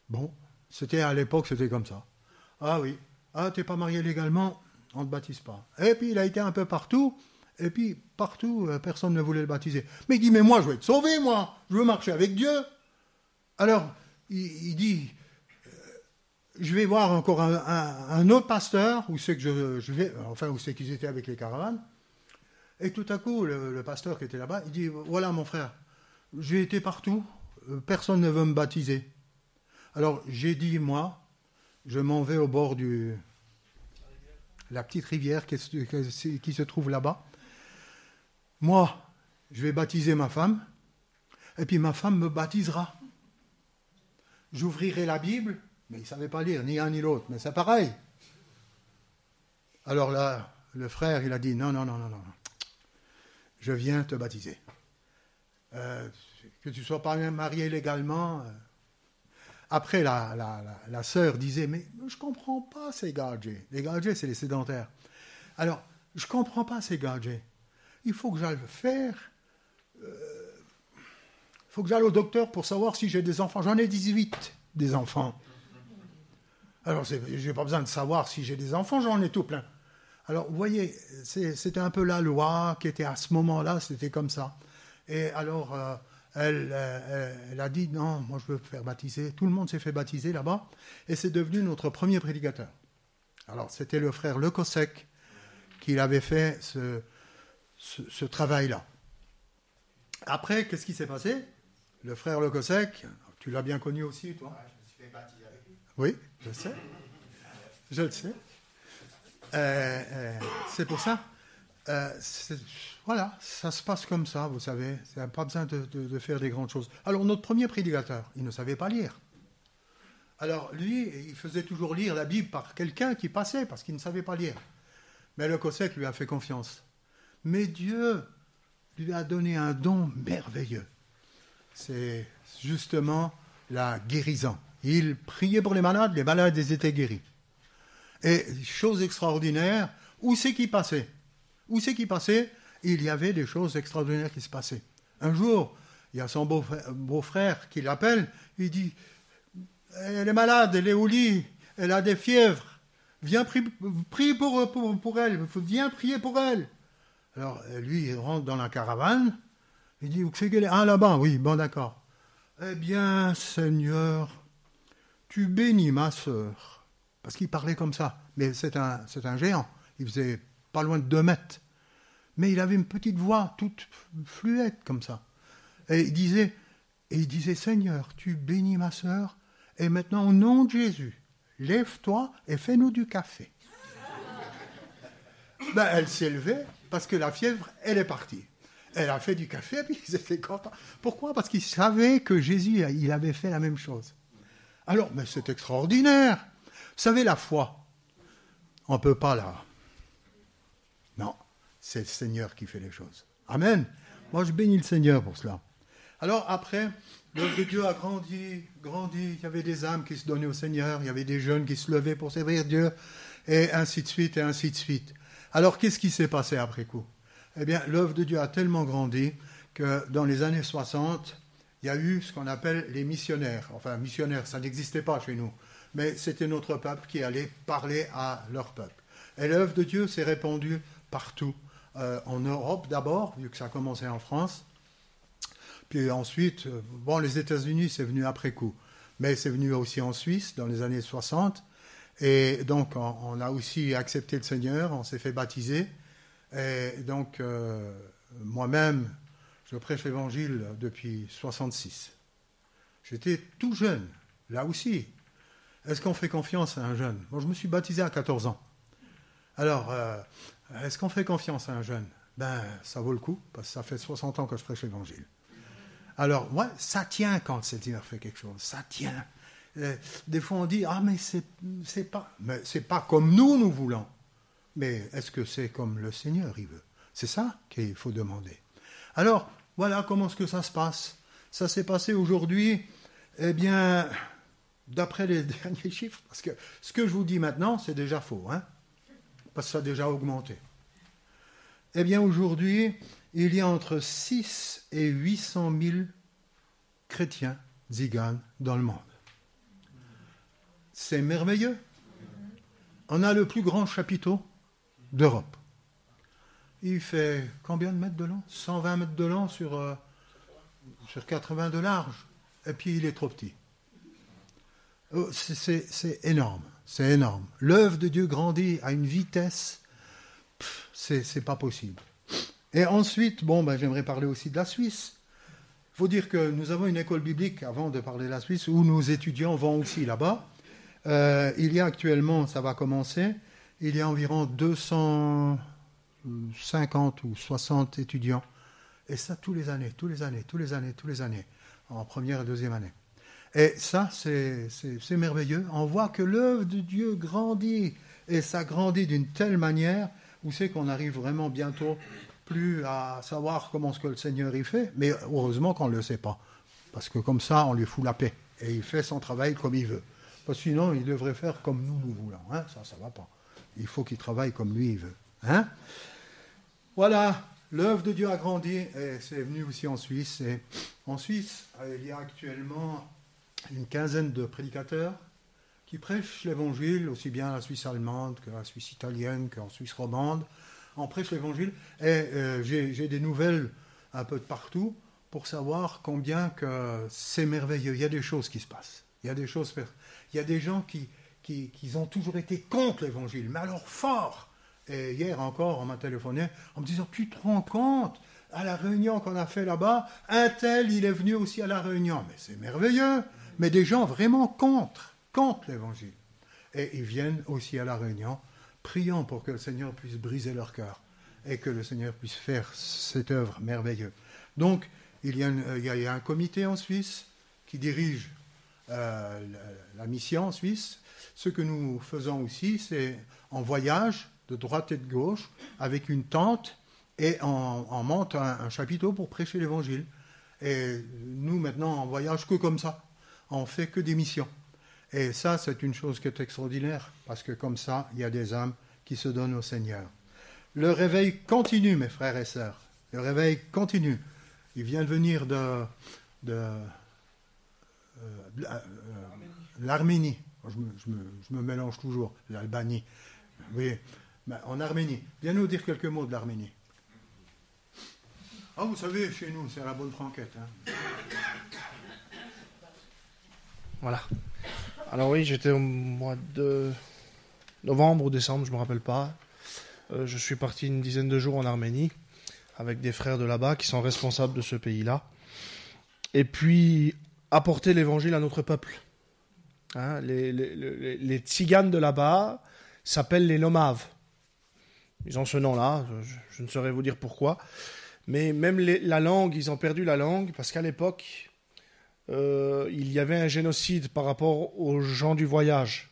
bon, c'était à l'époque, c'était comme ça. Ah oui, ah, tu n'es pas marié légalement, on ne te baptise pas. Et puis, il a été un peu partout. Et puis, partout, euh, personne ne voulait le baptiser. Mais il dit, mais moi, je veux être sauvé, moi. Je veux marcher avec Dieu. Alors, il, dit, euh, je vais voir encore un, autre pasteur, où c'est que je, vais, enfin, c'est qu'ils étaient avec les caravanes. Et tout à coup, le, pasteur qui était là-bas, il dit, voilà, mon frère, j'ai été partout, euh, personne ne veut me baptiser. Alors, j'ai dit, moi, je m'en vais au bord du... La petite rivière qui se trouve là-bas. Moi, je vais baptiser ma femme, et puis ma femme me baptisera. J'ouvrirai la Bible, mais il ne savait pas lire, ni un ni l'autre, mais c'est pareil. Alors là, le frère, il a dit, non, non, non, non, non, je viens te baptiser. Euh, que tu sois pas marié légalement. Euh. Après, la, la, la, sœur disait, mais je ne comprends pas ces gadgets. Les gadgets, c'est les sédentaires. Alors, je ne comprends pas ces gadgets il faut que j'aille faire. Il euh, faut que j'aille au docteur pour savoir si j'ai des enfants. J'en ai 18 des enfants. Alors, je n'ai pas besoin de savoir si j'ai des enfants, j'en ai tout plein. Alors, vous voyez, c'était un peu la loi qui était à ce moment-là, c'était comme ça. Et alors, euh, elle, euh, elle, a dit non, moi je veux faire baptiser. Tout le monde s'est fait baptiser là-bas. Et c'est devenu notre premier prédicateur. Alors, c'était le frère Le Cossec qui avait fait ce, ce, travail-là. Après, qu'est-ce qui s'est passé? Le frère Le Cossec, tu l'as bien connu aussi, toi? Je me suis fait avec lui. Oui, je sais. Je le sais. Euh, euh, c'est pour ça. Euh, voilà, ça se passe comme ça, vous savez. Il n'y a pas besoin de, de, faire des grandes choses. Alors, notre premier prédicateur, il ne savait pas lire. Alors, lui, il faisait toujours lire la Bible par quelqu'un qui passait, parce qu'il ne savait pas lire. Mais le Cossec lui a fait confiance. Mais Dieu lui a donné un don merveilleux. C'est justement la guérison. Il priait pour les malades, les malades étaient guéris. Et chose extraordinaire, où c'est qui passait? Où c'est qui passait? Il y avait des choses extraordinaires qui se passaient. Un jour, il y a son beau-frère qui l'appelle, il dit Elle est malade, elle est au lit, elle a des fièvres. Viens prier pour, pour, pour elle, viens prier pour elle. Alors, lui, il rentre dans la caravane. Il dit, où c'est qu'elle est Ah, là-bas, oui, bon, d'accord. Eh bien, Seigneur, tu bénis ma sœur. Parce qu'il parlait comme ça. Mais c'est un, c'est géant. Il faisait pas loin de deux mètres. Mais il avait une petite voix toute fluette comme ça. Et il disait, et il disait, Seigneur, tu bénis ma sœur. Et maintenant, au nom de Jésus, lève-toi et fais-nous du café. ben, elle s'est levée parce que la fièvre, elle est partie. Elle a fait du café, puis ils étaient contents. Pourquoi? Parce qu'ils savaient que Jésus, il avait fait la même chose. Alors, mais c'est extraordinaire. Vous savez, la foi, On ne peut pas là. Non, c'est le Seigneur qui fait les choses. Amen. Moi, je bénis le Seigneur pour cela. Alors après, l'œuvre de Dieu a grandi, grandi. Il y avait des âmes qui se donnaient au Seigneur, il y avait des jeunes qui se levaient pour servir Dieu, et ainsi de suite, et ainsi de suite. Alors qu'est-ce qui s'est passé après coup? Eh bien, l'œuvre de Dieu a tellement grandi que dans les années 60, il y a eu ce qu'on appelle les missionnaires. Enfin, missionnaires, ça n'existait pas chez nous, mais c'était notre peuple qui allait parler à leur peuple. Et l'œuvre de Dieu s'est répandue partout. Euh, en Europe d'abord, vu que ça a commencé en France. Puis ensuite, euh, bon, les États-Unis, c'est venu après coup. Mais c'est venu aussi en Suisse dans les années 60. Et donc, on, a aussi accepté le Seigneur, on s'est fait baptiser. Et donc, euh, moi-même, je prêche l'évangile depuis 66. J'étais tout jeune, là aussi. Est-ce qu'on fait confiance à un jeune? Moi, je me suis baptisé à 14 ans. Alors, est-ce qu'on fait confiance à un jeune? Ben, ça vaut le coup, parce que ça fait 60 ans que je prêche l'évangile. Alors, ouais, ça tient quand le Seigneur fait quelque chose, ça tient. Euh, des fois, on dit, ah, mais c'est pas, pas comme nous, nous voulons. Mais est-ce que c'est comme le Seigneur, il veut? C'est ça qu'il faut demander. Alors, voilà comment est-ce que ça se passe. Ça s'est passé aujourd'hui, eh bien, d'après les derniers chiffres, parce que ce que je vous dis maintenant, c'est déjà faux, hein parce que ça a déjà augmenté. Eh bien, aujourd'hui, il y a entre 6 et 800 000 chrétiens ziganes dans le monde. C'est merveilleux. On a le plus grand chapiteau d'Europe. Il fait combien de mètres de long? 120 mètres de long sur, euh, sur 80 de large. Et puis il est trop petit. Oh, c'est énorme. C'est énorme. L'œuvre de Dieu grandit à une vitesse, c'est pas possible. Et ensuite, bon, ben, j'aimerais parler aussi de la Suisse. Il faut dire que nous avons une école biblique, avant de parler de la Suisse, où nos étudiants vont aussi là-bas. Euh, il y a actuellement, ça va commencer, il y a environ 250 ou 60 étudiants. Et ça tous les années, tous les années, tous les années, tous les années, en première et deuxième année. Et ça, c'est merveilleux. On voit que l'œuvre de Dieu grandit, et ça grandit d'une telle manière, où c'est qu'on arrive vraiment bientôt plus à savoir comment ce que le Seigneur y fait, mais heureusement qu'on ne le sait pas. Parce que comme ça, on lui fout la paix, et il fait son travail comme il veut. Sinon, il devrait faire comme nous, nous voulons. Hein. Ça, ça ne va pas. Il faut qu'il travaille comme lui, il veut. Hein voilà, l'œuvre de Dieu a grandi, et c'est venu aussi en Suisse. En Suisse, il y a actuellement une quinzaine de prédicateurs qui prêchent l'évangile, aussi bien à la Suisse allemande que la Suisse italienne qu'en Suisse romande. On prêche l'évangile et euh, j'ai des nouvelles un peu de partout pour savoir combien que c'est merveilleux. Il y a des choses qui se passent. Il y a des choses. Il y a des gens qui, qui, qui ont toujours été contre l'évangile, mais alors fort. Et hier encore, on m'a téléphoné en me disant Tu te rends compte à la réunion qu'on a fait là-bas, un tel, il est venu aussi à la réunion. Mais c'est merveilleux mais des gens vraiment contre, contre l'évangile. Et ils viennent aussi à la réunion, priant pour que le Seigneur puisse briser leur cœur et que le Seigneur puisse faire cette œuvre merveilleuse. Donc, il y, a il y a un comité en Suisse qui dirige euh, la, mission en Suisse. Ce que nous faisons aussi, c'est en voyage de droite et de gauche avec une tente et on, monte un, chapiteau pour prêcher l'évangile. Et nous, maintenant, on voyage que comme ça on fait que des missions. Et ça, c'est une chose qui est extraordinaire, parce que comme ça, il y a des âmes qui se donnent au Seigneur. Le réveil continue, mes frères et sœurs. Le réveil continue. Il vient de venir de, euh, euh, l'Arménie. Je me, mélange toujours, l'Albanie. Oui, en Arménie. Viens nous dire quelques mots de l'Arménie. Ah, vous savez, chez nous, c'est la bonne franquette. Hein. Voilà. Alors oui, j'étais au mois de novembre ou décembre, je ne me rappelle pas. Euh, je suis parti une dizaine de jours en Arménie avec des frères de là-bas qui sont responsables de ce pays-là. Et puis apporter l'évangile à notre peuple. Hein, les, tziganes de là-bas s'appellent les nomaves. Ils ont ce nom-là, je, ne saurais vous dire pourquoi. Mais même la langue, ils ont perdu la langue parce qu'à l'époque, euh, il y avait un génocide par rapport aux gens du voyage.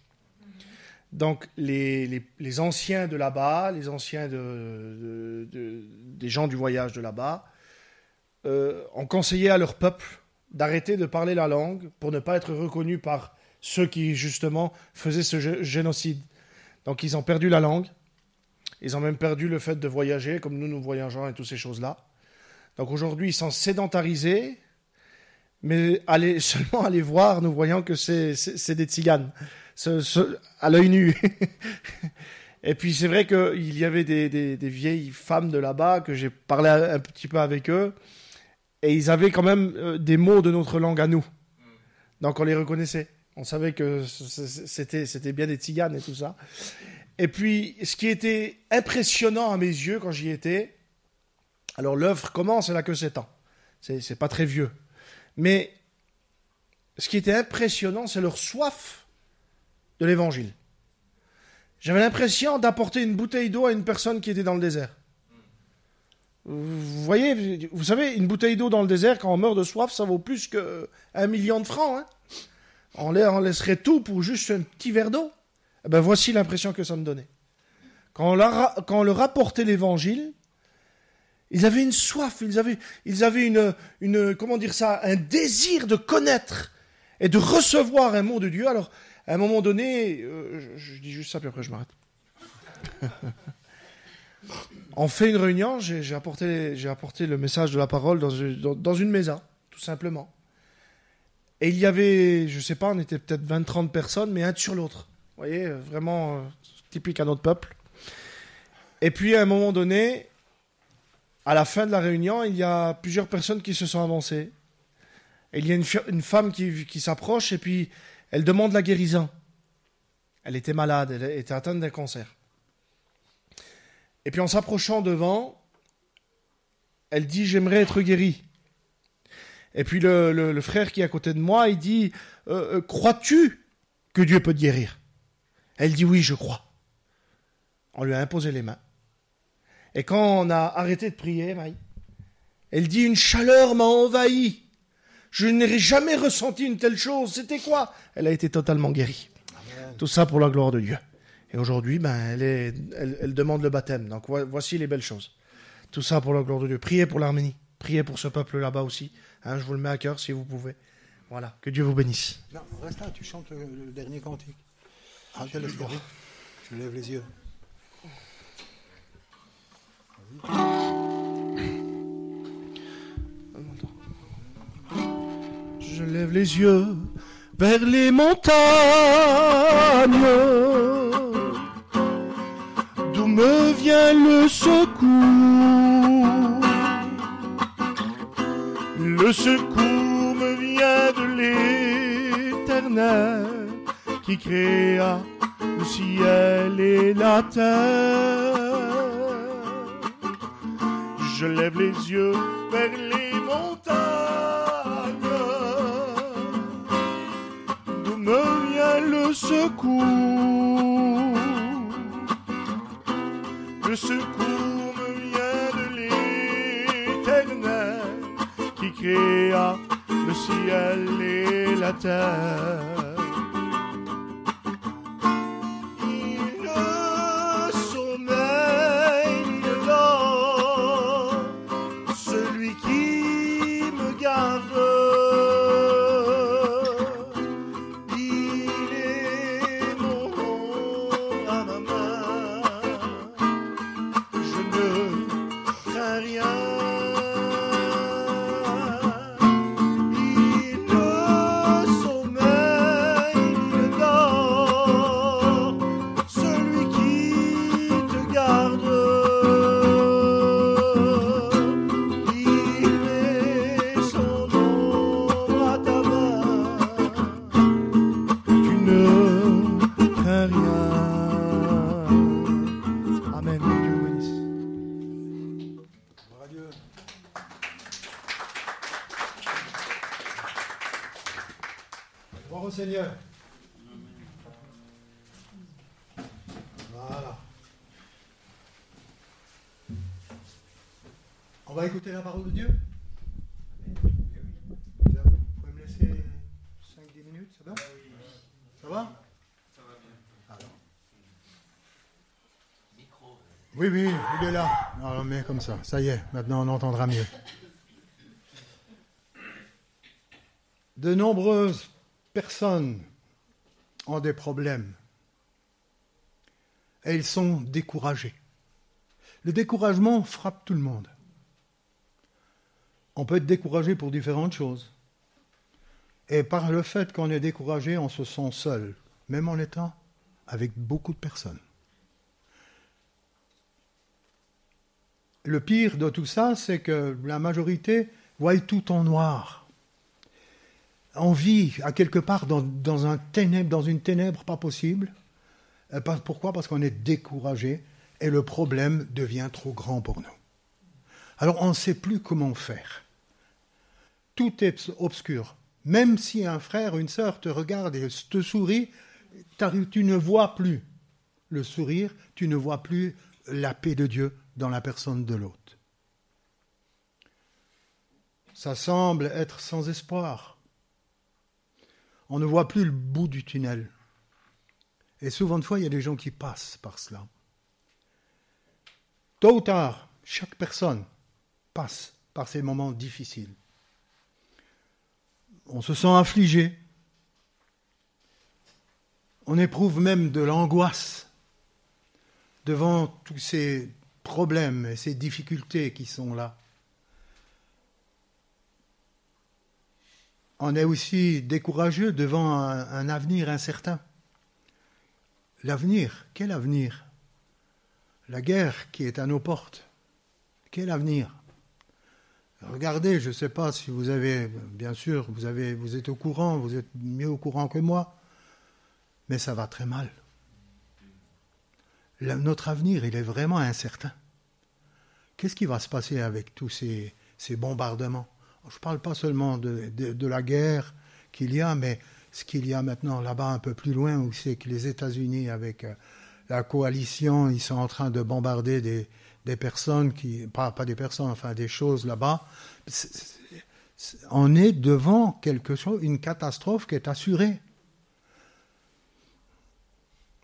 Donc les, anciens de là-bas, les anciens de, de- de- des gens du voyage de là-bas, euh, ont conseillé à leur peuple d'arrêter de parler la langue pour ne pas être reconnus par ceux qui justement faisaient ce gé- génocide. Donc ils ont perdu la langue, ils ont même perdu le fait de voyager, comme nous nous voyageons et toutes ces choses-là. Donc aujourd'hui ils sont sédentarisés, mais allez, seulement aller voir, nous voyons que c'est des tziganes, à l'œil nu. Et puis c'est vrai qu'il y avait des, des- vieilles femmes de là-bas que j'ai parlé un petit peu avec eux, et ils avaient quand même euh, des mots de notre langue à nous. Donc on les reconnaissait. On savait que c'était bien des tziganes et tout ça. Et puis ce qui était impressionnant à mes yeux quand j'y étais, alors l'œuvre commence, elle a que 7 ans. C'est pas très vieux. Mais ce qui était impressionnant, c'est leur soif de l'évangile. J'avais l'impression d'apporter une bouteille d'eau à une personne qui était dans le désert. Vous voyez, vous savez, une bouteille d'eau dans le désert, quand on meurt de soif, ça vaut plus qu'un million de francs. hein. On, la- on laisserait tout pour juste un petit verre d'eau. Eh ben, voici l'impression que ça me donnait. Quand on, leur quand apportait l'évangile, ils avaient une soif, ils avaient, ils avaient une, une, comment dire ça, un désir de connaître et de recevoir un mot de Dieu. Alors, à un moment donné, euh, je dis juste ça, puis après je m'arrête. On fait une réunion, j'ai apporté, le message de la parole dans, une- dans, tout simplement. Et il y avait, je sais pas, on était peut-être 20-30 personnes, mais un sur l'autre. Vous voyez, euh, vraiment euh, typique à notre peuple. Et puis à un moment donné, à la fin de la réunion, il y a plusieurs personnes qui se sont avancées. Il y a une, femme qui s'approche et puis elle demande la guérison. Elle était malade, elle était atteinte d'un cancer. Et puis en s'approchant devant, elle dit J'aimerais être guérie. Et puis le, le- le frère qui est à côté de moi, il dit Euh, euh, Crois-tu que Dieu peut te guérir? Elle dit Oui, je crois. On lui a imposé les mains. Et quand on a arrêté de prier, elle dit Une chaleur m'a envahi. Je n'ai jamais ressenti une telle chose. C'était quoi? Elle a été totalement guérie. Tout ça pour la gloire de Dieu. Et aujourd'hui, ben, elle, est, elle, elle demande le baptême. Donc vo- voici les belles choses. Tout ça pour la gloire de Dieu. Priez pour l'Arménie. Priez pour ce peuple là-bas aussi. Hein, je vous le mets à cœur si vous pouvez. Voilà. Que Dieu vous bénisse. Non, reste là, tu chantes le, le dernier cantique. Ah, je lève les yeux. Je lève les yeux vers les montagnes, me vient le secours. Le secours me vient de l'éternel qui créa le ciel et la terre. Je lève les yeux vers les montagnes, d'où me vient le secours. Le secours me vient de l'éternel qui créa le ciel et la terre. Écouter la parole de Dieu. Vous pouvez me laisser 5-10 minutes, ça va? Ça va? Ça va bien. Alors, Oui, oui, il est là. Alors, mais comme ça, ça y est, maintenant on entendra mieux. De nombreuses personnes ont des problèmes et ils sont découragés. Le découragement frappe tout le monde. On peut être découragé pour différentes choses. Et par le fait qu'on est découragé, on se sent seul, même en étant avec beaucoup de personnes. Le pire de tout ça, c'est que la majorité voit tout en noir. On vit à quelque part dans, un ténèbre, dans une ténèbre pas possible. Euh, pourquoi? Parce qu'on est découragé et le problème devient trop grand pour nous. Alors on ne sait plus comment faire. Tout est obscur. Même si un frère ou une sœur te regarde et te sourit, tu ne vois plus le sourire, tu ne vois plus la paix de Dieu dans la personne de l'autre. Ça semble être sans espoir. On ne voit plus le bout du tunnel. Et souvent de fois, il y a des gens qui passent par cela. Tôt ou tard, chaque personne passe par ces moments difficiles. On se sent affligé. On éprouve même de l'angoisse devant tous ces problèmes et ces difficultés qui sont là. On est aussi décourageux devant un, avenir incertain. L'avenir, quel avenir? La guerre qui est à nos portes. Quel avenir? Regardez, je ne sais pas si vous avez, bien sûr, vous, avez, vous êtes au courant, vous êtes mieux au courant que moi, mais ça va très mal notre avenir, il est vraiment incertain. Qu'est-ce qui va se passer avec tous ces, bombardements? Je ne parle pas seulement de, la guerre qu'il y a, mais ce qu'il y a maintenant là-bas un peu plus loin, où c'est que les États-Unis, avec euh, la coalition, ils sont en train de bombarder des, personnes qui, pas, pas des personnes, enfin des choses là-bas. On est devant quelque chose, une catastrophe qui est assurée.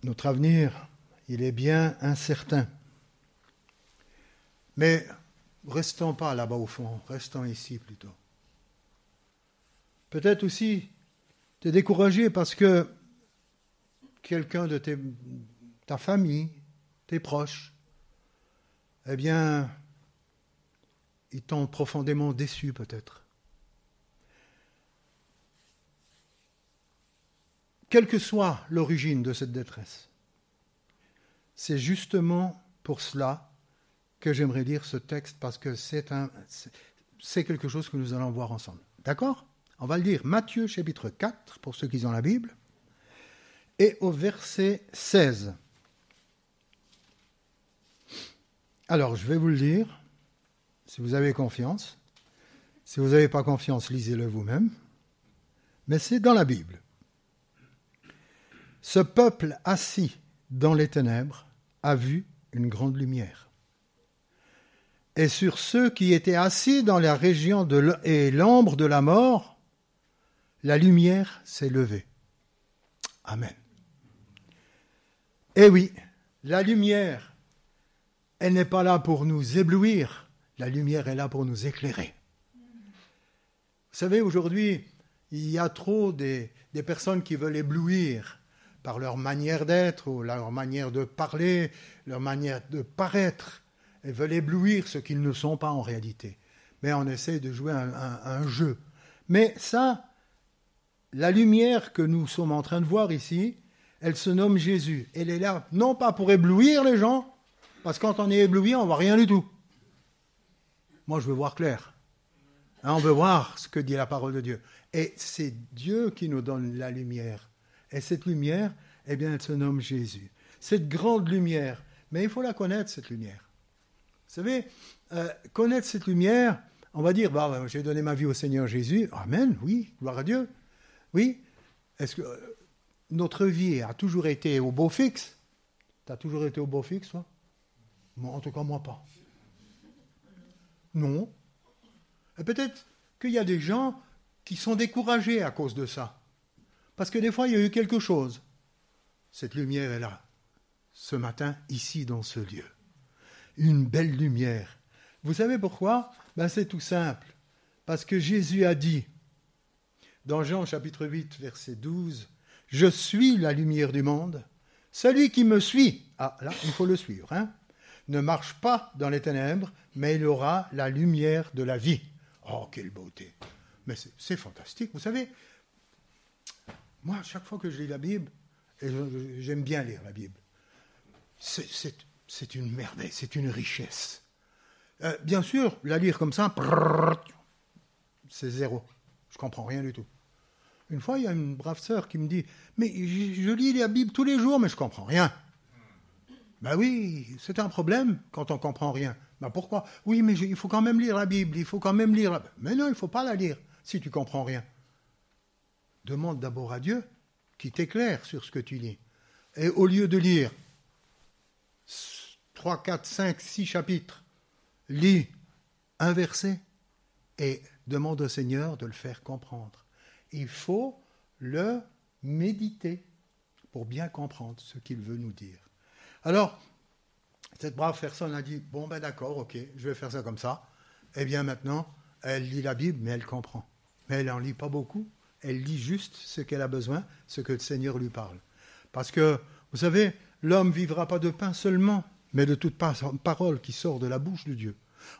Notre avenir, il est bien incertain. Mais restons pas là-bas au fond, restons ici plutôt. Peut-être aussi te décourager parce que quelqu'un de ta famille, tes proches, eh bien, ils t'ont profondément déçu peut-être. Quelle que soit l'origine de cette détresse, c'est justement pour cela que j'aimerais lire ce texte parce que c'est un, c'est quelque chose que nous allons voir ensemble. D'accord? On va le lire Matthieu chapitre 4 pour ceux qui ont la Bible et au verset 16. Alors, je vais vous le lire, si vous avez confiance. Si vous n'avez pas confiance, lisez-le vous-même. Mais c'est dans la Bible. Ce peuple assis dans les ténèbres, a vu une grande lumière. Et sur ceux qui étaient assis dans la région de et l'ombre de la mort, la lumière s'est levée. Amen. Eh oui, la lumière, elle n'est pas là pour nous éblouir, la lumière est là pour nous éclairer. Vous savez, aujourd'hui, il y a trop des, des personnes qui veulent éblouir par leur manière d'être ou leur manière de parler, leur manière de paraître, et veulent éblouir ce qu'ils ne sont pas en réalité. Mais on essaie de jouer un, un jeu. Mais ça, la lumière que nous sommes en train de voir ici, elle se nomme Jésus. Elle est là, non pas pour éblouir les gens, parce que quand on est ébloui, on voit rien du tout. Moi, je veux voir clair. Hein, on veut voir ce que dit la parole de Dieu. Et c'est Dieu qui nous donne la lumière. Et cette lumière, eh bien, elle se nomme Jésus. Cette grande lumière, mais il faut la connaître, cette lumière. Vous savez, euh, connaître cette lumière, on va dire, bah, j'ai donné ma vie au Seigneur Jésus. Amen, oui, gloire à Dieu. Oui. Est-ce que euh, notre vie a toujours été au beau fixe? Tu as toujours été au beau fixe, toi? En tout cas, moi pas. Non. Et peut-être qu'il y a des gens qui sont découragés à cause de ça. Parce que des fois, il y a eu quelque chose. Cette lumière est là, ce matin, ici, dans ce lieu. une belle lumière. Vous savez pourquoi? Ben, C'est tout simple. Parce que Jésus a dit, dans Jean chapitre 8, verset 12, Je suis la lumière du monde. Celui qui me suit, ah là, il faut le suivre, hein, ne marche pas dans les ténèbres, mais il aura la lumière de la vie. Oh, quelle beauté Mais c'est fantastique, vous savez. Moi, chaque fois que je lis la Bible, et j'aime bien lire la Bible, c'est une merveille, c'est une richesse. Euh, bien sûr, la lire comme ça, c'est zéro. Je comprends rien du tout. Une fois, il y a une brave sœur qui me dit Mais je, lis la Bible tous les jours, mais je comprends rien. Ben oui, c'est un problème quand on comprend rien. Ben pourquoi? Oui, mais il faut quand même lire la Bible, il faut quand même lire Mais non, il ne faut pas la lire si tu comprends rien. Demande d'abord à Dieu qui t'éclaire sur ce que tu lis. Et au lieu de lire 3, 4, 5, 6 chapitres, lis un verset et demande au Seigneur de le faire comprendre. Il faut le méditer pour bien comprendre ce qu'il veut nous dire. Alors, cette brave personne a dit, bon ben d'accord, ok, je vais faire ça comme ça. Eh bien maintenant, elle lit la Bible, mais elle comprend. Mais elle n'en lit pas beaucoup, elle lit juste ce qu'elle a besoin, ce que le Seigneur lui parle. Parce que, vous savez, l'homme vivra pas de pain seulement, mais de toute parole qui sort de la bouche de Dieu.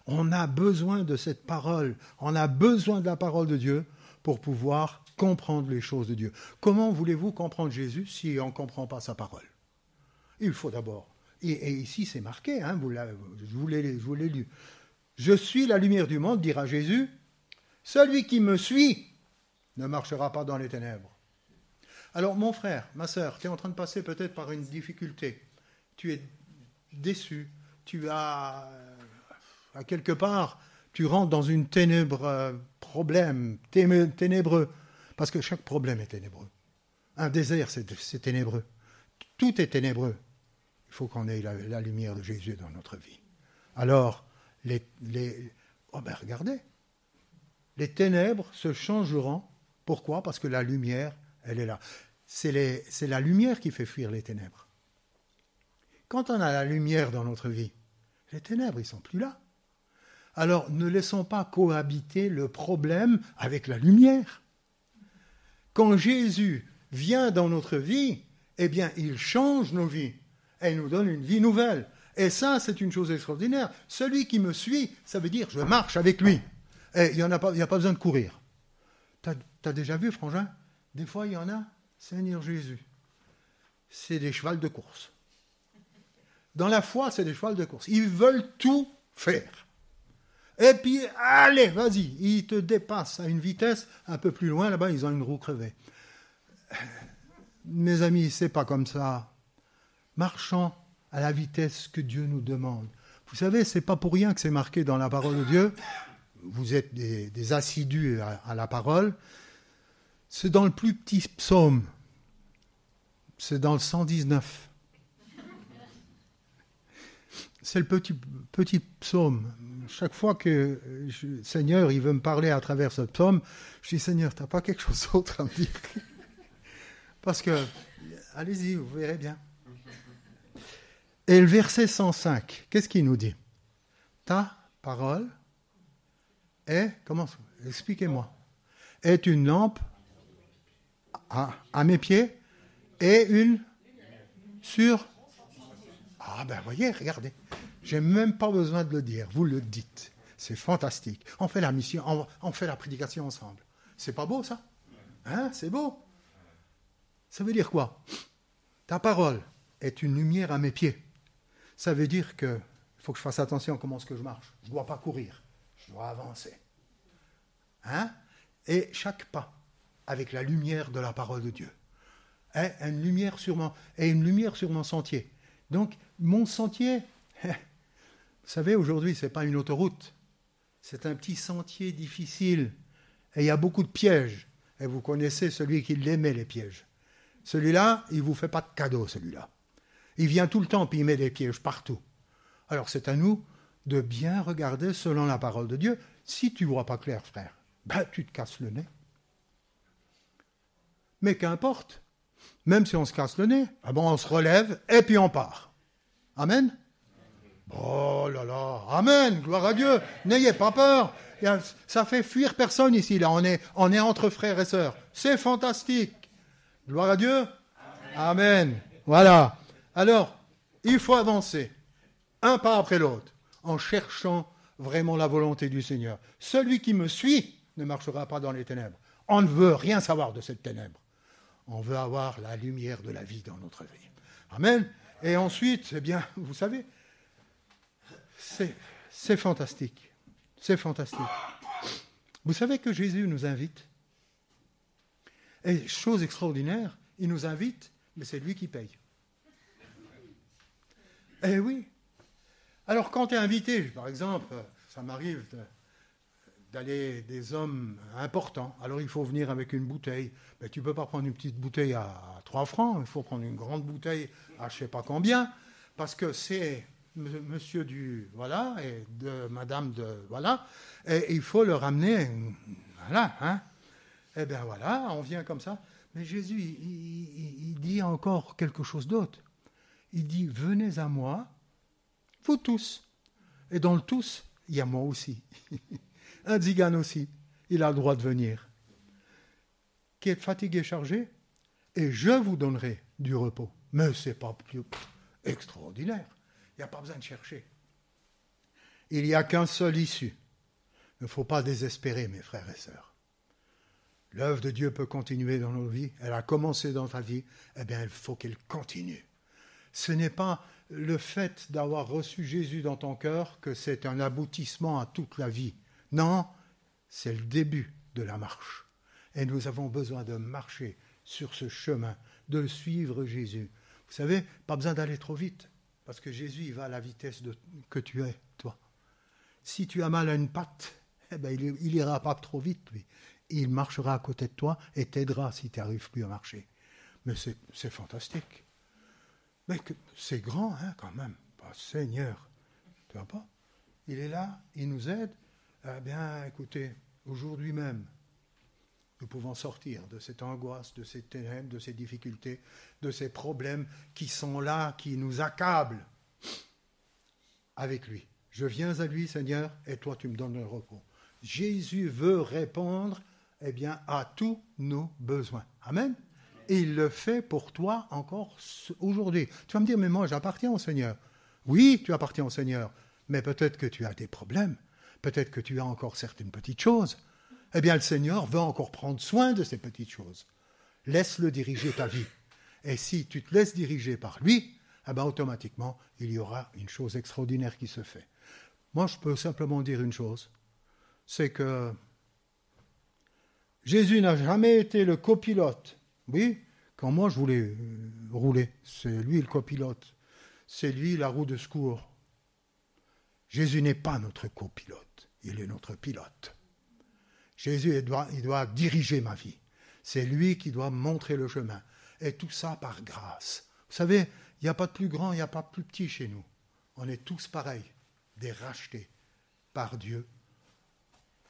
On a besoin de cette parole, on a besoin de la parole de Dieu pour pouvoir comprendre les choses de Dieu. Comment voulez-vous comprendre Jésus si on ne comprend pas sa parole? Il faut d'abord, et, ici c'est marqué, hein, je vous l'ai lu, Je suis la lumière du monde, dira Jésus, celui qui me suit ne marchera pas dans les ténèbres. Alors mon frère, ma soeur, tu es en train de passer peut-être par une difficulté. Tu es déçu, tu as, à quelque part, tu rentres dans une ténèbre euh, problème, ténébreux, parce que chaque problème est ténébreux. Un désert, c'est ténébreux. Tout est ténébreux. Il faut qu'on ait la, lumière de Jésus dans notre vie. Alors, les, oh ben regardez, les ténèbres se changeront. Pourquoi? Parce que la lumière, elle est là. C'est la lumière qui fait fuir les ténèbres. Quand on a la lumière dans notre vie, les ténèbres, ils sont plus là. Alors ne laissons pas cohabiter le problème avec la lumière. Quand Jésus vient dans notre vie, eh bien, il change nos vies et nous donne une vie nouvelle. Et ça, c'est une chose extraordinaire. Celui qui me suit, ça veut dire je marche avec lui. Et il n'y a, pas, a pas besoin de courir. Tu déjà vu, Frangin? Des fois, il y en a, Seigneur Jésus. C'est des chevals de course. Dans la foi, c'est des chevals de course. Ils veulent tout faire. Et puis, allez, vas-y, ils te dépassent à une vitesse un peu plus loin, là-bas, ils ont une roue crevée. Mes amis, c'est pas comme ça. Marchons à la vitesse que Dieu nous demande. Vous savez, c'est pas pour rien que c'est marqué dans la parole de Dieu. Vous êtes des, assidus à la parole. C'est dans le plus petit psaume. C'est dans le 119. C'est le petit, psaume. Chaque fois que Seigneur il veut me parler à travers ce psaume, je dis Seigneur, tu n'as pas quelque chose d'autre à me dire? Parce que, allez-y, vous verrez bien. Et le verset 105, qu'est-ce qu'il nous dit? Ta parole est, comment, expliquez-moi, est une lampe à, mes pieds et une sur ah ben voyez, regardez. J'ai même pas besoin de le dire, vous le dites. C'est fantastique. On fait la mission, on, fait la prédication ensemble. C'est pas beau ça? Hein? C'est beau. Ça veut dire quoi? Ta parole est une lumière à mes pieds. Ça veut dire que faut que je fasse attention à comment est-ce que je marche. Je ne dois pas courir, je dois avancer. Hein? Et chaque pas avec la lumière de la parole de Dieu. est une lumière sur et une lumière sur mon sentier. Donc, mon sentier, vous savez, aujourd'hui, ce n'est pas une autoroute. C'est un petit sentier difficile. Et il y a beaucoup de pièges. Et vous connaissez celui qui l'aimait, les pièges. Celui-là, il ne vous fait pas de cadeau, celui-là. Il vient tout le temps, puis il met des pièges partout. Alors c'est à nous de bien regarder selon la parole de Dieu. Si tu ne vois pas clair, frère, ben, tu te casses le nez. Mais qu'importe, même si on se casse le nez, ah bon, on se relève et puis on part. Amen? Oh là là, Amen, gloire à Dieu, n'ayez pas peur. Ça fait fuir personne ici, là, on est, on est entre frères et sœurs. C'est fantastique. Gloire à Dieu. Amen. Voilà. Alors, il faut avancer, un pas après l'autre, en cherchant vraiment la volonté du Seigneur. Celui qui me suit ne marchera pas dans les ténèbres. On ne veut rien savoir de cette ténèbre. On veut avoir la lumière de la vie dans notre vie. Amen. Et ensuite, eh bien, vous savez, c'est fantastique. C'est fantastique. Vous savez que Jésus nous invite. Et chose extraordinaire, il nous invite, mais c'est lui qui paye. Eh oui. Alors quand tu es invité, par exemple, ça m'arrive d'aller des hommes importants, alors il faut venir avec une bouteille. Mais tu ne peux pas prendre une petite bouteille à 3 francs, il faut prendre une grande bouteille à je ne sais pas combien, parce que c'est monsieur du voilà et de madame de voilà et il faut le ramener voilà hein eh bien voilà on vient comme ça. Mais Jésus il, dit encore quelque chose d'autre. Il dit venez à moi vous tous. Et dans le tous il y a moi aussi. Un zigane aussi il a le droit de venir. Qui est fatigué chargé et je vous donnerai du repos. Mais c'est pas plus extraordinaire. Il n'y a pas besoin de chercher. Il n'y a qu'un seul issue. Il ne faut pas désespérer, mes frères et sœurs. L'œuvre de Dieu peut continuer dans nos vies. Elle a commencé dans ta vie. Eh bien, il faut qu'elle continue. Ce n'est pas le fait d'avoir reçu Jésus dans ton cœur que c'est un aboutissement à toute la vie. Non, c'est le début de la marche. Et nous avons besoin de marcher sur ce chemin, de suivre Jésus. Vous savez, pas besoin d'aller trop vite. Parce que Jésus, il va à la vitesse que tu es, toi. Si tu as mal à une patte, eh ben, il n'ira pas trop vite, lui. Il marchera à côté de toi et t'aidera si tu n'arrives plus à marcher. Mais c'est fantastique. Mais c'est grand, hein, quand même. Pas Seigneur. Tu vois pas? Il est là, il nous aide. Eh bien, écoutez, aujourd'hui même, nous pouvons sortir de cette angoisse, de ces ténèbres, de ces difficultés, de ces problèmes qui sont là, qui nous accablent avec lui. Je viens à lui, Seigneur, et toi tu me donnes le repos. Jésus veut répondre eh bien, à tous nos besoins. Amen. Et il le fait pour toi encore aujourd'hui. Tu vas me dire, mais moi j'appartiens au Seigneur. Oui, tu appartiens au Seigneur, mais peut-être que tu as des problèmes, peut-être que tu as encore certaines petites choses eh bien le Seigneur veut encore prendre soin de ces petites choses. Laisse-le diriger ta vie. Et si tu te laisses diriger par lui, eh bien, automatiquement, il y aura une chose extraordinaire qui se fait. Moi, je peux simplement dire une chose, c'est que Jésus n'a jamais été le copilote. Oui, quand moi je voulais euh, rouler, c'est lui le copilote. C'est lui la roue de secours. Jésus n'est pas notre copilote, il est notre pilote. Jésus, il doit, il doit diriger ma vie. C'est lui qui doit montrer le chemin. Et tout ça par grâce. Vous savez, il n'y a pas de plus grand, il n'y a pas de plus petit chez nous. On est tous pareils, des rachetés par Dieu.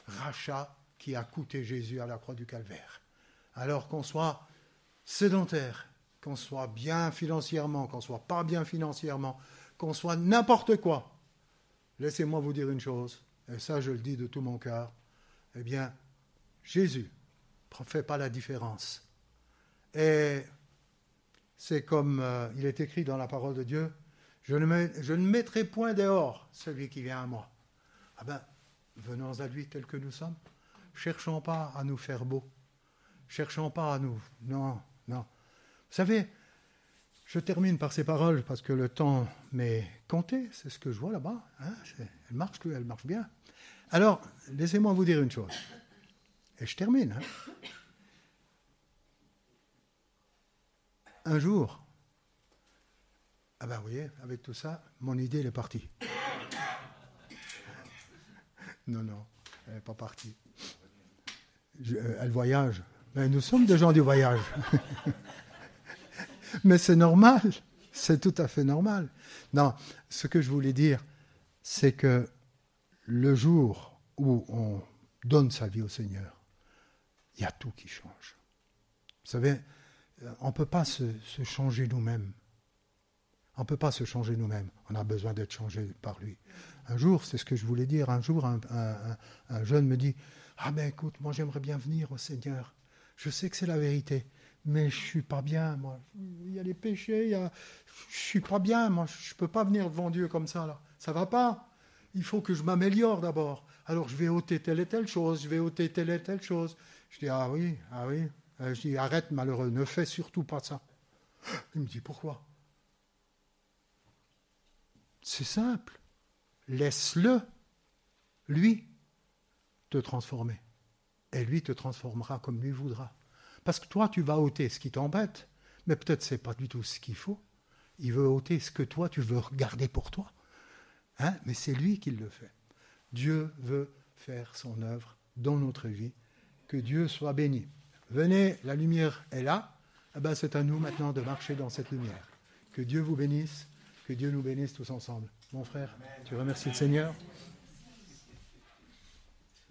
Rachat qui a coûté Jésus à la croix du calvaire. Alors qu'on soit sédentaire, qu'on soit bien financièrement, qu'on soit pas bien financièrement, qu'on soit n'importe quoi. Laissez-moi vous dire une chose, et ça je le dis de tout mon cœur, eh bien, Jésus ne fait pas la différence. Et c'est comme euh, il est écrit dans la parole de Dieu, je ne, je ne mettrai point dehors celui qui vient à moi. Ah ben, venons à lui tel que nous sommes. Cherchons pas à nous faire beaux. Cherchons pas à nous. Non, non. Vous savez, je termine par ces paroles parce que le temps m'est compté. C'est ce que je vois là-bas. Hein. elle marche, elle marche bien. Alors, laissez-moi vous dire une chose. Et je termine. Hein. Un jour, ah ben vous voyez, avec tout ça, mon idée elle est partie. Non, non, elle n'est pas partie. Euh, elle voyage. Mais nous sommes des gens du voyage. Mais c'est normal, c'est tout à fait normal. Non, ce que je voulais dire, c'est que le jour où on donne sa vie au Seigneur, il y a tout qui change. Vous savez, on ne peut pas se, changer nous-mêmes. On ne peut pas se changer nous-mêmes. On a besoin d'être changé par lui. Un jour, c'est ce que je voulais dire, un jour, un jeune me dit Ah ben écoute, moi j'aimerais bien venir au Seigneur. Je sais que c'est la vérité, mais je suis pas bien, moi. Il y a les péchés, il y a... je suis pas bien, moi. Je peux pas venir devant Dieu comme ça, là. Ça va pas. Il faut que je m'améliore d'abord. Alors je vais ôter telle et telle chose, je vais ôter telle et telle chose. Je dis, ah oui, ah oui. Euh, je dis, arrête malheureux, ne fais surtout pas ça. Il me dit, pourquoi? C'est simple. Laisse-le, lui, te transformer. Et lui te transformera comme lui voudra. Parce que toi, tu vas ôter ce qui t'embête, mais peut-être ce n'est pas du tout ce qu'il faut. Il veut ôter ce que toi, tu veux regarder pour toi. Hein? Mais c'est lui qui le fait. Dieu veut faire son œuvre dans notre vie. Que Dieu soit béni. Venez, la lumière est là. Eh ben, c'est à nous maintenant de marcher dans cette lumière. Que Dieu vous bénisse, que Dieu nous bénisse tous ensemble. Mon frère, tu remercies le Seigneur